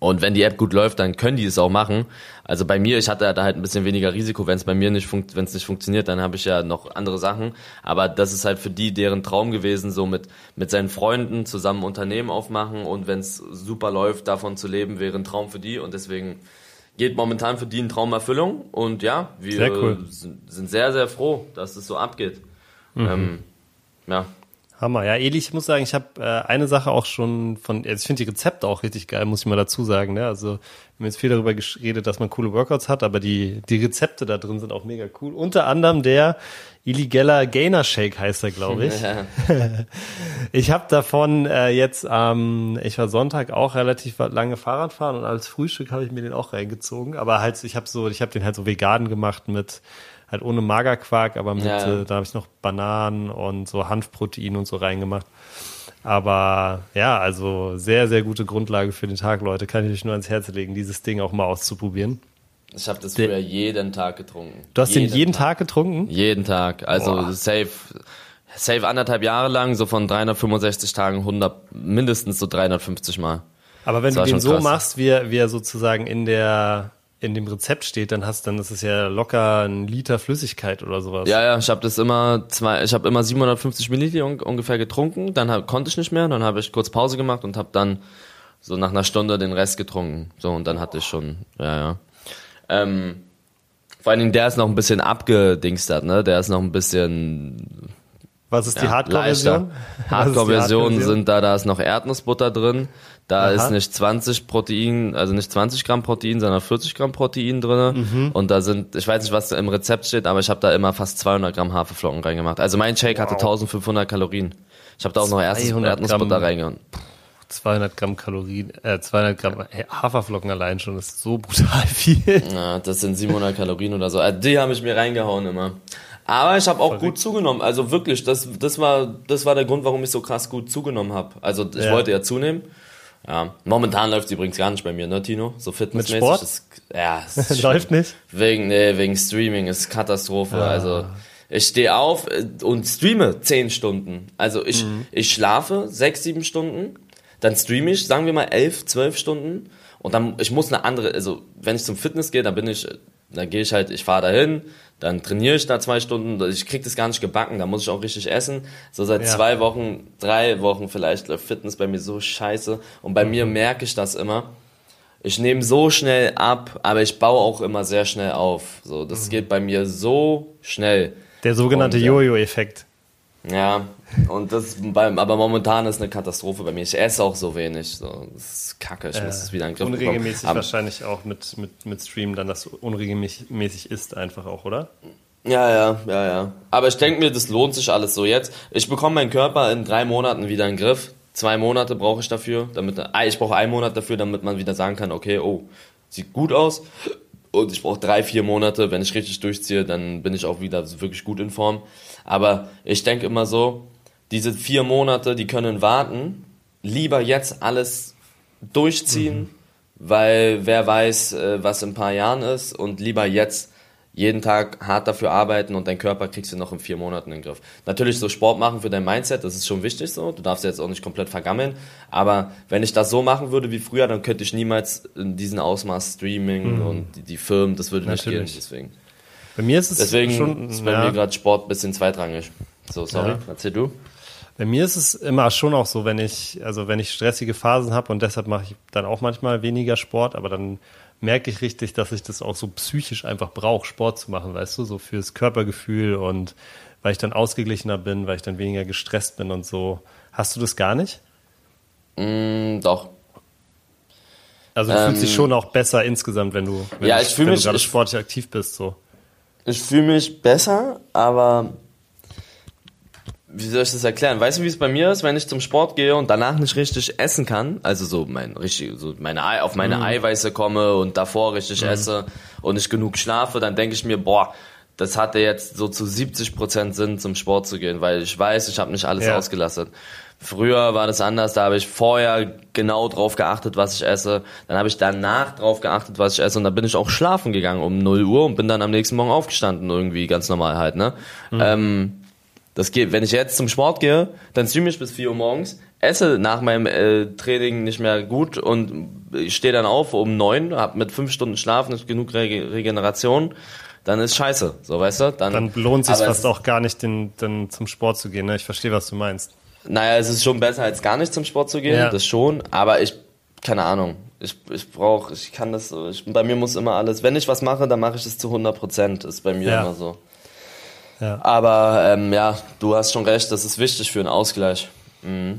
Und wenn die App gut läuft, dann können die es auch machen. Also bei mir, ich hatte da halt ein bisschen weniger Risiko, wenn es bei mir nicht funkt, wenn es nicht funktioniert, dann habe ich ja noch andere Sachen. Aber das ist halt für die deren Traum gewesen, so mit mit seinen Freunden zusammen Unternehmen aufmachen und wenn es super läuft, davon zu leben, wäre ein Traum für die und deswegen geht momentan für die ein Traumerfüllung und ja, wir sehr cool. sind sehr sehr froh, dass es so abgeht. Mhm. Ähm,
ja. Hammer. Ja, Eli, ich muss sagen, ich habe äh, eine Sache auch schon von, also ich finde die Rezepte auch richtig geil, muss ich mal dazu sagen. Ne? Also wir haben jetzt viel darüber geredet, dass man coole Workouts hat, aber die, die Rezepte da drin sind auch mega cool. Unter anderem der Illegaler Gainer Shake heißt er, glaube ich. Ja. ich habe davon äh, jetzt ähm, ich war Sonntag auch relativ lange Fahrrad fahren und als Frühstück habe ich mir den auch reingezogen. Aber halt, ich habe so, ich habe den halt so vegan gemacht mit halt ohne Magerquark, aber mit, ja. äh, da habe ich noch Bananen und so Hanfprotein und so reingemacht. Aber ja, also sehr, sehr gute Grundlage für den Tag, Leute. Kann ich euch nur ans Herz legen, dieses Ding auch mal auszuprobieren.
Ich habe das früher jeden Tag getrunken.
Du hast jeden den jeden Tag. Tag, getrunken?
Jeden Tag. Also Boah. safe, safe anderthalb Jahre lang, so von 365 Tagen 100, mindestens so 350 Mal.
Aber wenn das du den so krass. machst, wie, wie er sozusagen in der in dem Rezept steht, dann hast dann ist es ja locker ein Liter Flüssigkeit oder sowas.
Ja, ja, ich habe das immer zwei, ich habe immer 750 Milliliter ungefähr getrunken, dann hab, konnte ich nicht mehr, dann habe ich kurz Pause gemacht und habe dann so nach einer Stunde den Rest getrunken. So und dann hatte ich schon, ja, ja. Ähm, vor allen Dingen der ist noch ein bisschen abgedingstert, ne? Der ist noch ein bisschen
was ist die ja, Hardcore-Version?
Hardcore-Versionen Hardcore sind da, da ist noch Erdnussbutter drin. Da Aha. ist nicht 20 Protein, also nicht 20 Gramm Protein, sondern 40 Gramm Protein drin. Mhm. Und da sind, ich weiß nicht, was im Rezept steht, aber ich habe da immer fast 200 Gramm Haferflocken reingemacht. Also mein Shake wow. hatte 1500 Kalorien. Ich habe da auch noch Erdnussbutter reingehauen.
200 Gramm Kalorien, äh, 200 Gramm Haferflocken allein schon ist so brutal viel.
Ja, das sind 700 Kalorien oder so. Also die habe ich mir reingehauen immer. Aber ich habe auch Verrückt. gut zugenommen. Also wirklich, das, das, war, das war der Grund, warum ich so krass gut zugenommen habe. Also ich ja. wollte ja zunehmen Ja, momentan läuft es übrigens gar nicht bei mir, ne, Tino? So fitnessmäßig.
Sport?
Ist, ja, es ist
Läuft nicht?
Wegen, nee, wegen Streaming ist Katastrophe.
Ah.
Also ich stehe auf äh, und streame zehn Stunden. Also ich,
Mhm.
ich schlafe sechs, sieben Stunden, dann streame ich, sagen wir mal elf, zwölf Stunden und dann ich muss eine andere, also wenn ich zum Fitness gehe, dann bin ich, dann gehe ich halt, ich fahre dahin, dann trainiere ich da zwei Stunden, ich krieg das gar nicht gebacken, da muss ich auch richtig essen. So seit
Ja.
zwei Wochen, drei Wochen vielleicht läuft Fitness bei mir so scheiße und
Mhm.
bei mir merke ich das immer ich nehme so schnell ab, aber ich baue auch immer sehr schnell auf. So,
Mhm.
das geht bei mir so schnell.
Der sogenannte. Jojo-Effekt.
Ja, und das beim, aber momentan ist eine Katastrophe bei mir. Ich esse auch so wenig. So, das ist kacke. Ich muss es wieder in den Griff bekommen.
Unregelmäßig
Aber,
wahrscheinlich auch mit, mit, mit Stream dann das unregelmäßig ist einfach auch, oder?
ja, ja, ja, ja. Aber ich denke mir, das lohnt sich alles so jetzt. Ich bekomme meinen Körper in drei Monaten wieder in den Griff. Zwei Monate brauche ich dafür, damit ah, ich brauche einen Monat dafür, damit man wieder sagen kann, okay, oh, sieht gut aus. Und ich brauche drei, vier Monate, wenn ich richtig durchziehe, dann bin ich auch wieder wirklich gut in Form. Aber ich denke immer so, diese vier Monate, die können warten. Lieber jetzt alles durchziehen, weil wer weiß, äh, was in ein paar Jahren ist und lieber jetzt jeden Tag hart dafür arbeiten und dein Körper kriegst du noch in vier Monaten in den Griff. Natürlich so Sport machen für dein Mindset, das ist schon wichtig so. Du darfst jetzt auch nicht komplett vergammeln. Aber wenn ich das so machen würde wie früher, dann könnte ich niemals in diesen Ausmaß Streaming und die, die Firmen, das würde nicht
Natürlich.
gehen. Deswegen,
Bei mir ist es
deswegen
schon.
ist bei
ja.
mir gerade Sport ein bisschen zweitrangig. So, sorry,
Ja.
erzähl du.
Bei mir ist es immer schon auch so, wenn ich, also wenn ich stressige Phasen habe und deshalb mache ich dann auch manchmal weniger Sport, aber dann merke ich richtig, dass ich das auch so psychisch einfach brauche, Sport zu machen, weißt du, so fürs Körpergefühl und weil ich dann ausgeglichener bin, weil ich dann weniger gestresst bin und so. Hast du das gar nicht?
Mm, doch.
Also du fühlst
Ähm,
dich schon auch besser insgesamt, wenn du, wenn
Ja,
du,
ich fühl
wenn
mich-
du gerade
ich-
sportlich aktiv bist, so.
Ich fühle mich besser, aber wie soll ich das erklären? Weißt du, wie es bei mir ist, wenn ich zum Sport gehe und danach nicht richtig essen kann? Also so mein richtig, so meine Ei, auf meine Eiweiße komme und davor richtig esse und nicht genug schlafe, dann denke ich mir, boah, das hatte jetzt so zu 70 Prozent Sinn, zum Sport zu gehen, weil ich weiß, ich habe nicht alles
Ja.
ausgelastet. Früher war das anders, da habe ich vorher genau drauf geachtet, was ich esse. Dann habe ich danach drauf geachtet, was ich esse und dann bin ich auch schlafen gegangen um 0 Uhr und bin dann am nächsten Morgen aufgestanden, irgendwie ganz normal halt, ne? Ähm, das geht, wenn ich jetzt zum Sport gehe, dann streame ich bis 4 Uhr morgens, esse nach meinem äh, Training nicht mehr gut und ich stehe dann auf um 9, hab mit 5 Stunden Schlaf nicht genug Rege Regeneration, dann ist scheiße, so weißt du?
Dann lohnt sich fast auch gar nicht, den, den zum Sport zu gehen. Ne? Ich verstehe, was du meinst.
Naja, es ist schon besser, als gar nicht zum Sport zu gehen,
Ja.
das schon, aber ich, keine Ahnung, ich, ich brauche, ich kann das ich, bei mir muss immer alles, wenn ich was mache, dann mache ich es zu 100 Prozent, ist bei mir
Ja.
immer so.
Ja.
Aber ähm, ja, du hast schon recht, das ist wichtig für einen Ausgleich.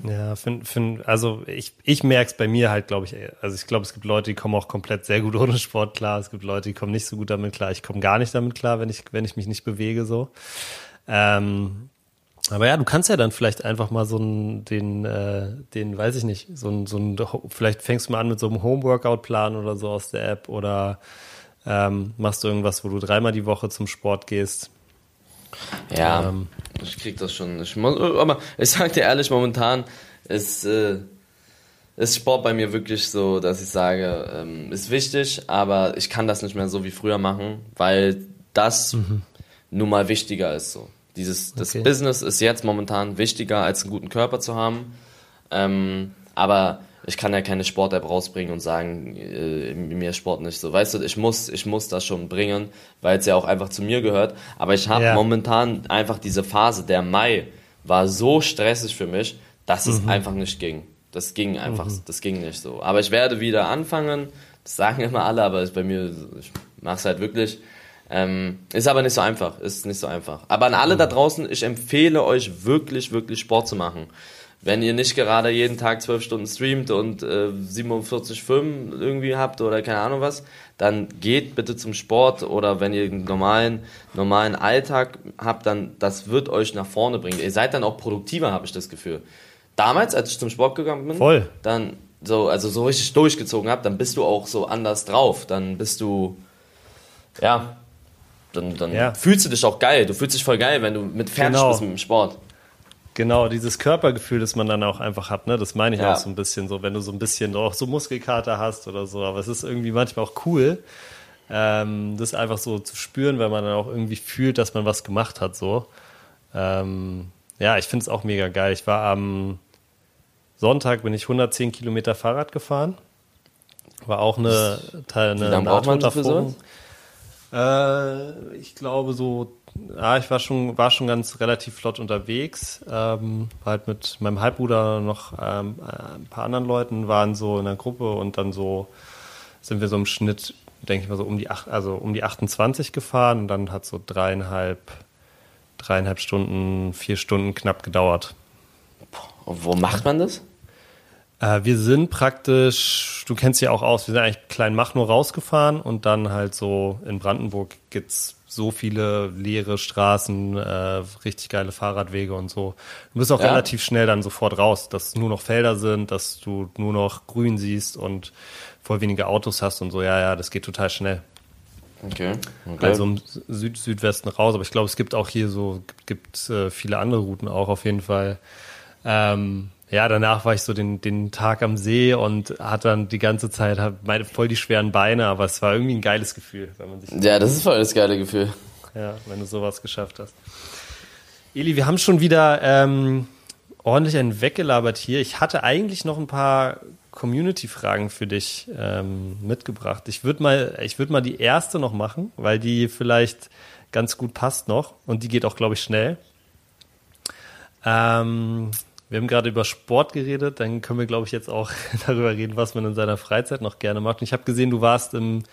Ja, find, find, also ich, ich merke es bei mir halt, glaube ich, also ich glaube, es gibt Leute, die kommen auch komplett sehr gut ohne Sport klar. Es gibt Leute, die kommen nicht so gut damit klar. Ich komme gar nicht damit klar, wenn ich, wenn ich mich nicht bewege so. Ähm, aber ja, du kannst ja dann vielleicht einfach mal so einen, den, äh, den, weiß ich nicht, so ein, so ein, vielleicht fängst du mal an mit so einem Home-Workout-Plan oder so aus der App oder ähm, machst du irgendwas, wo du dreimal die Woche zum Sport gehst.
Ja,
Ähm.
ich krieg das schon. Ich muss, aber ich sag dir ehrlich, momentan ist, äh, ist Sport bei mir wirklich so, dass ich sage, ähm, ist wichtig, aber ich kann das nicht mehr so wie früher machen, weil das nun mal wichtiger ist so. Dieses, das
Okay.
Business ist jetzt momentan wichtiger, als einen guten Körper zu haben. Ähm, aber ich kann ja keine Sport-App rausbringen und sagen, äh, mir Sport nicht so. Weißt du, ich muss, ich muss das schon bringen, weil es ja auch einfach zu mir gehört. Aber ich habe
Ja.
momentan einfach diese Phase, der Mai war so stressig für mich, dass es einfach nicht ging. Das ging einfach, das ging nicht so. Aber ich werde wieder anfangen, das sagen immer alle, aber bei mir, ich mach's halt wirklich. Ähm, ist aber nicht so einfach, ist nicht so einfach. Aber an alle da draußen, ich empfehle euch wirklich, wirklich Sport zu machen. Wenn ihr nicht gerade jeden Tag zwölf Stunden streamt und äh, 47 Filme irgendwie habt oder keine Ahnung was, dann geht bitte zum Sport oder wenn ihr einen normalen, normalen Alltag habt, dann das wird euch nach vorne bringen. Ihr seid dann auch produktiver, habe ich das Gefühl. Damals, als ich zum Sport gegangen bin,
Voll.
dann so, also so richtig durchgezogen habt, dann bist du auch so anders drauf. Dann bist du, ja, dann, dann
Ja.
fühlst du dich auch geil. Du fühlst dich voll geil, wenn du mit fertig
Genau.
bist mit dem Sport.
Genau, dieses Körpergefühl, das man dann auch einfach hat, ne? Das meine ich ja. auch so ein bisschen so, wenn du so ein bisschen auch so Muskelkater hast oder so. Aber es ist irgendwie manchmal auch cool, ähm, das einfach so zu spüren, weil man dann auch irgendwie fühlt, dass man was gemacht hat, so. Ähm, ja, ich finde es auch mega geil. Ich war am Sonntag bin ich 110 Kilometer Fahrrad gefahren. War auch eine, eine,
Wie lange braucht man dafür so?
Äh, ich glaube so ja, ich war schon, war schon ganz relativ flott unterwegs. Ähm, war halt mit meinem Halbbruder noch ähm, ein paar anderen Leuten waren so in der Gruppe und dann so sind wir so im Schnitt, denke ich mal, so um die acht, also um die 28 gefahren und dann hat so dreieinhalb, dreieinhalb Stunden, vier Stunden knapp gedauert.
Wo macht man das?
Äh, wir sind praktisch, du kennst ja auch aus, wir sind eigentlich klein Mach nur rausgefahren und dann halt so in Brandenburg gibt's so viele leere Straßen, äh, richtig geile Fahrradwege und so. Du bist auch ja. relativ schnell dann sofort raus, dass nur noch Felder sind, dass du nur noch Grün siehst und voll wenige Autos hast und so. Ja, ja, das geht total schnell.
Okay. okay.
Also im Süd Südwesten raus, aber ich glaube, es gibt auch hier so, gibt, gibt äh, viele andere Routen auch auf jeden Fall. Ähm, ja, danach war ich so den, den Tag am See und hatte dann die ganze Zeit meine, voll die schweren Beine, aber es war irgendwie ein geiles Gefühl, wenn man sich.
Ja, das ist voll das geile Gefühl.
Ja, wenn du sowas geschafft hast. Eli, wir haben schon wieder ähm, ordentlich einen weggelabert hier. Ich hatte eigentlich noch ein paar Community-Fragen für dich ähm, mitgebracht. Ich würde mal, ich würde mal die erste noch machen, weil die vielleicht ganz gut passt noch und die geht auch, glaube ich, schnell. Ähm, wir haben gerade über Sport geredet, dann können wir, glaube ich, jetzt auch darüber reden, was man in seiner Freizeit noch gerne macht. Und ich habe gesehen, du warst im,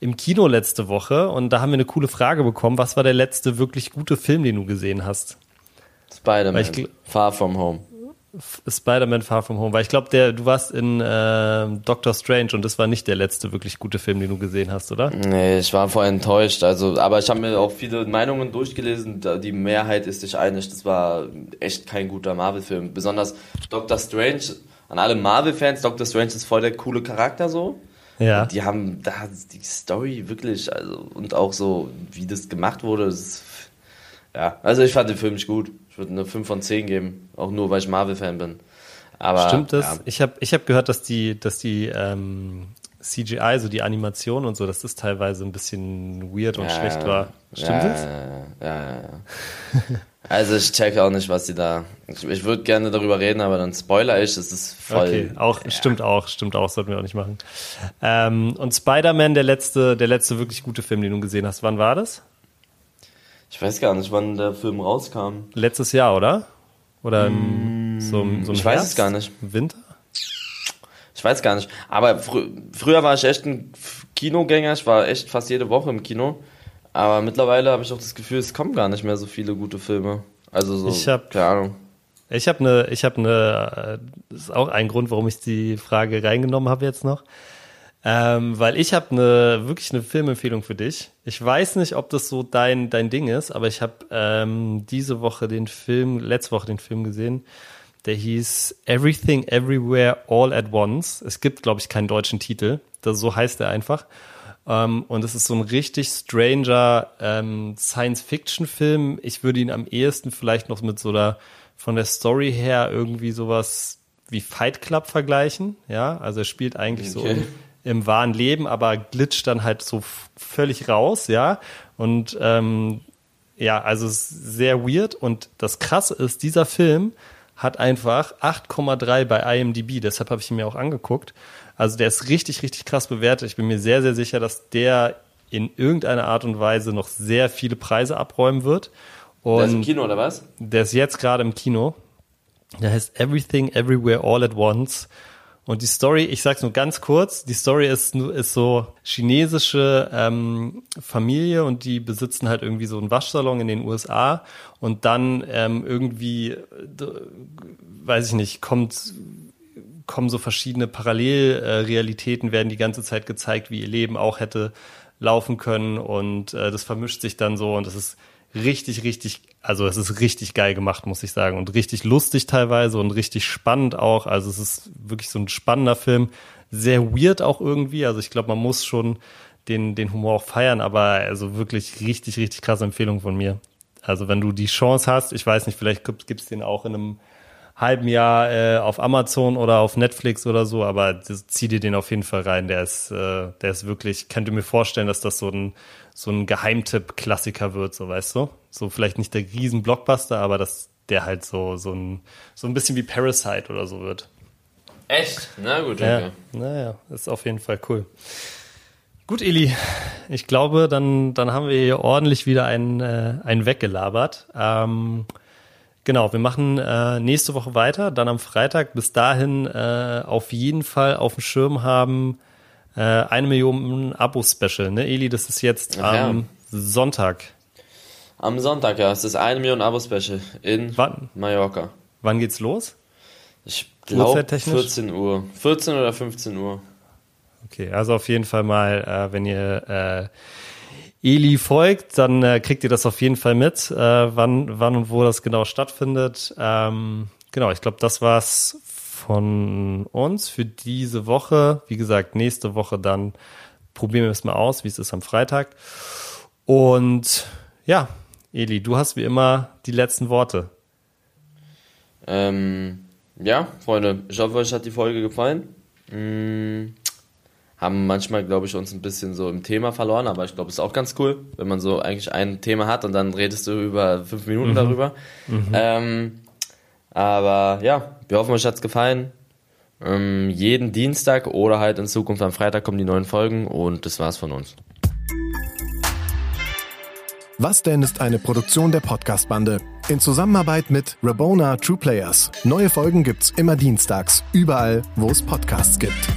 im Kino letzte Woche und da haben wir eine coole Frage bekommen. Was war der letzte wirklich gute Film, den du gesehen hast?
Spider-Man, Far From Home.
Spider-Man Far From Home, weil ich glaube, der, du warst in äh, Doctor Strange und das war nicht der letzte wirklich gute Film, den du gesehen hast, oder?
Nee, ich war voll enttäuscht. Also, aber ich habe mir auch viele Meinungen durchgelesen. Die Mehrheit ist sich einig, das war echt kein guter Marvel-Film. Besonders Doctor Strange, an alle Marvel-Fans, Doctor Strange ist voll der coole Charakter so. Ja. Und die haben da die Story wirklich, also und auch so, wie das gemacht wurde, das, ja, also ich fand den Film nicht gut. Ich würde eine 5 von 10 geben, auch nur weil ich Marvel-Fan bin. Aber,
Stimmt das? Ja. Ich habe ich hab gehört, dass die, dass die ähm, CGI, so die Animation und so, dass das teilweise ein bisschen weird und ja, schlecht war. Stimmt
ja,
das?
Ja, ja, ja. also ich check auch nicht, was die da. Ich, ich würde gerne darüber reden, aber dann spoiler ich, es ist voll. Okay,
auch, stimmt auch, stimmt auch, sollten wir auch nicht machen. Ähm, und Spider-Man, der letzte, der letzte wirklich gute Film, den du gesehen hast, wann war das?
Ich weiß gar nicht, wann der Film rauskam.
Letztes Jahr, oder? Oder mm, so, so im
Ich Herbst? weiß es gar nicht.
Winter?
Ich weiß gar nicht. Aber fr früher war ich echt ein Kinogänger. Ich war echt fast jede Woche im Kino. Aber mittlerweile habe ich auch das Gefühl, es kommen gar nicht mehr so viele gute Filme. Also so,
ich hab, keine Ahnung. Ich habe eine, ich habe eine, das ist auch ein Grund, warum ich die Frage reingenommen habe jetzt noch. Ähm, weil ich habe eine wirklich eine Filmempfehlung für dich. Ich weiß nicht, ob das so dein dein Ding ist, aber ich habe ähm, diese Woche den Film, letzte Woche den Film gesehen. Der hieß Everything Everywhere All at Once. Es gibt, glaube ich, keinen deutschen Titel. Das, so heißt er einfach. Ähm, und es ist so ein richtig stranger ähm, Science-Fiction-Film. Ich würde ihn am ehesten vielleicht noch mit so der von der Story her irgendwie sowas wie Fight Club vergleichen. Ja, also er spielt eigentlich okay. so im wahren Leben, aber glitscht dann halt so völlig raus, ja. Und ähm, ja, also sehr weird. Und das Krasse ist, dieser Film hat einfach 8,3 bei IMDb. Deshalb habe ich ihn mir auch angeguckt. Also der ist richtig, richtig krass bewertet. Ich bin mir sehr, sehr sicher, dass der in irgendeiner Art und Weise noch sehr viele Preise abräumen wird. Und der ist
im Kino oder was?
Der ist jetzt gerade im Kino. Der heißt Everything Everywhere All at Once. Und die Story, ich sag's nur ganz kurz, die Story ist, ist so chinesische ähm, Familie und die besitzen halt irgendwie so einen Waschsalon in den USA und dann ähm, irgendwie, weiß ich nicht, kommt kommen so verschiedene Parallelrealitäten, werden die ganze Zeit gezeigt, wie ihr Leben auch hätte laufen können und äh, das vermischt sich dann so und das ist richtig, richtig, also es ist richtig geil gemacht, muss ich sagen. Und richtig lustig teilweise und richtig spannend auch. Also es ist wirklich so ein spannender Film. Sehr weird auch irgendwie. Also ich glaube, man muss schon den, den Humor auch feiern, aber also wirklich richtig, richtig krasse Empfehlung von mir. Also wenn du die Chance hast, ich weiß nicht, vielleicht gibt es den auch in einem halben Jahr äh, auf Amazon oder auf Netflix oder so, aber zieh dir den auf jeden Fall rein. Der ist, äh, der ist wirklich, könnte mir vorstellen, dass das so ein, so ein Geheimtipp-Klassiker wird, so weißt du? So vielleicht nicht der Riesen-Blockbuster, aber dass der halt so, so ein, so ein bisschen wie Parasite oder so wird.
Echt? Na gut, okay.
Ja, naja, ist auf jeden Fall cool. Gut, Eli, ich glaube, dann, dann haben wir hier ordentlich wieder einen, äh, einen weggelabert. Ähm, genau, wir machen äh, nächste Woche weiter, dann am Freitag. Bis dahin äh, auf jeden Fall auf dem Schirm haben äh, eine Million Abo-Special. Ne, Eli, das ist jetzt Ach, am ja. Sonntag.
Am Sonntag, ja. Es ist eine Million Abo-Special in Wann? Mallorca.
Wann geht's los?
Ich glaube 14 Uhr. 14 oder 15 Uhr.
Okay, also auf jeden Fall mal, äh, wenn ihr äh, Eli folgt, dann äh, kriegt ihr das auf jeden Fall mit, äh, wann, wann und wo das genau stattfindet. Ähm, genau, ich glaube, das war's von uns für diese Woche. Wie gesagt, nächste Woche dann probieren wir es mal aus, wie es ist am Freitag. Und ja, Eli, du hast wie immer die letzten Worte.
Ähm, ja, Freunde, ich hoffe, euch hat die Folge gefallen. Hm, haben manchmal, glaube ich, uns ein bisschen so im Thema verloren, aber ich glaube, es ist auch ganz cool, wenn man so eigentlich ein Thema hat und dann redest du über fünf Minuten mhm. darüber. Mhm. Ähm, aber ja, wir hoffen, euch hat es gefallen. Ähm, jeden Dienstag oder halt in Zukunft am Freitag kommen die neuen Folgen und das war's von uns.
Was denn ist eine Produktion der Podcast-Bande? In Zusammenarbeit mit Rabona True Players. Neue Folgen gibt's immer dienstags, überall, wo es Podcasts gibt.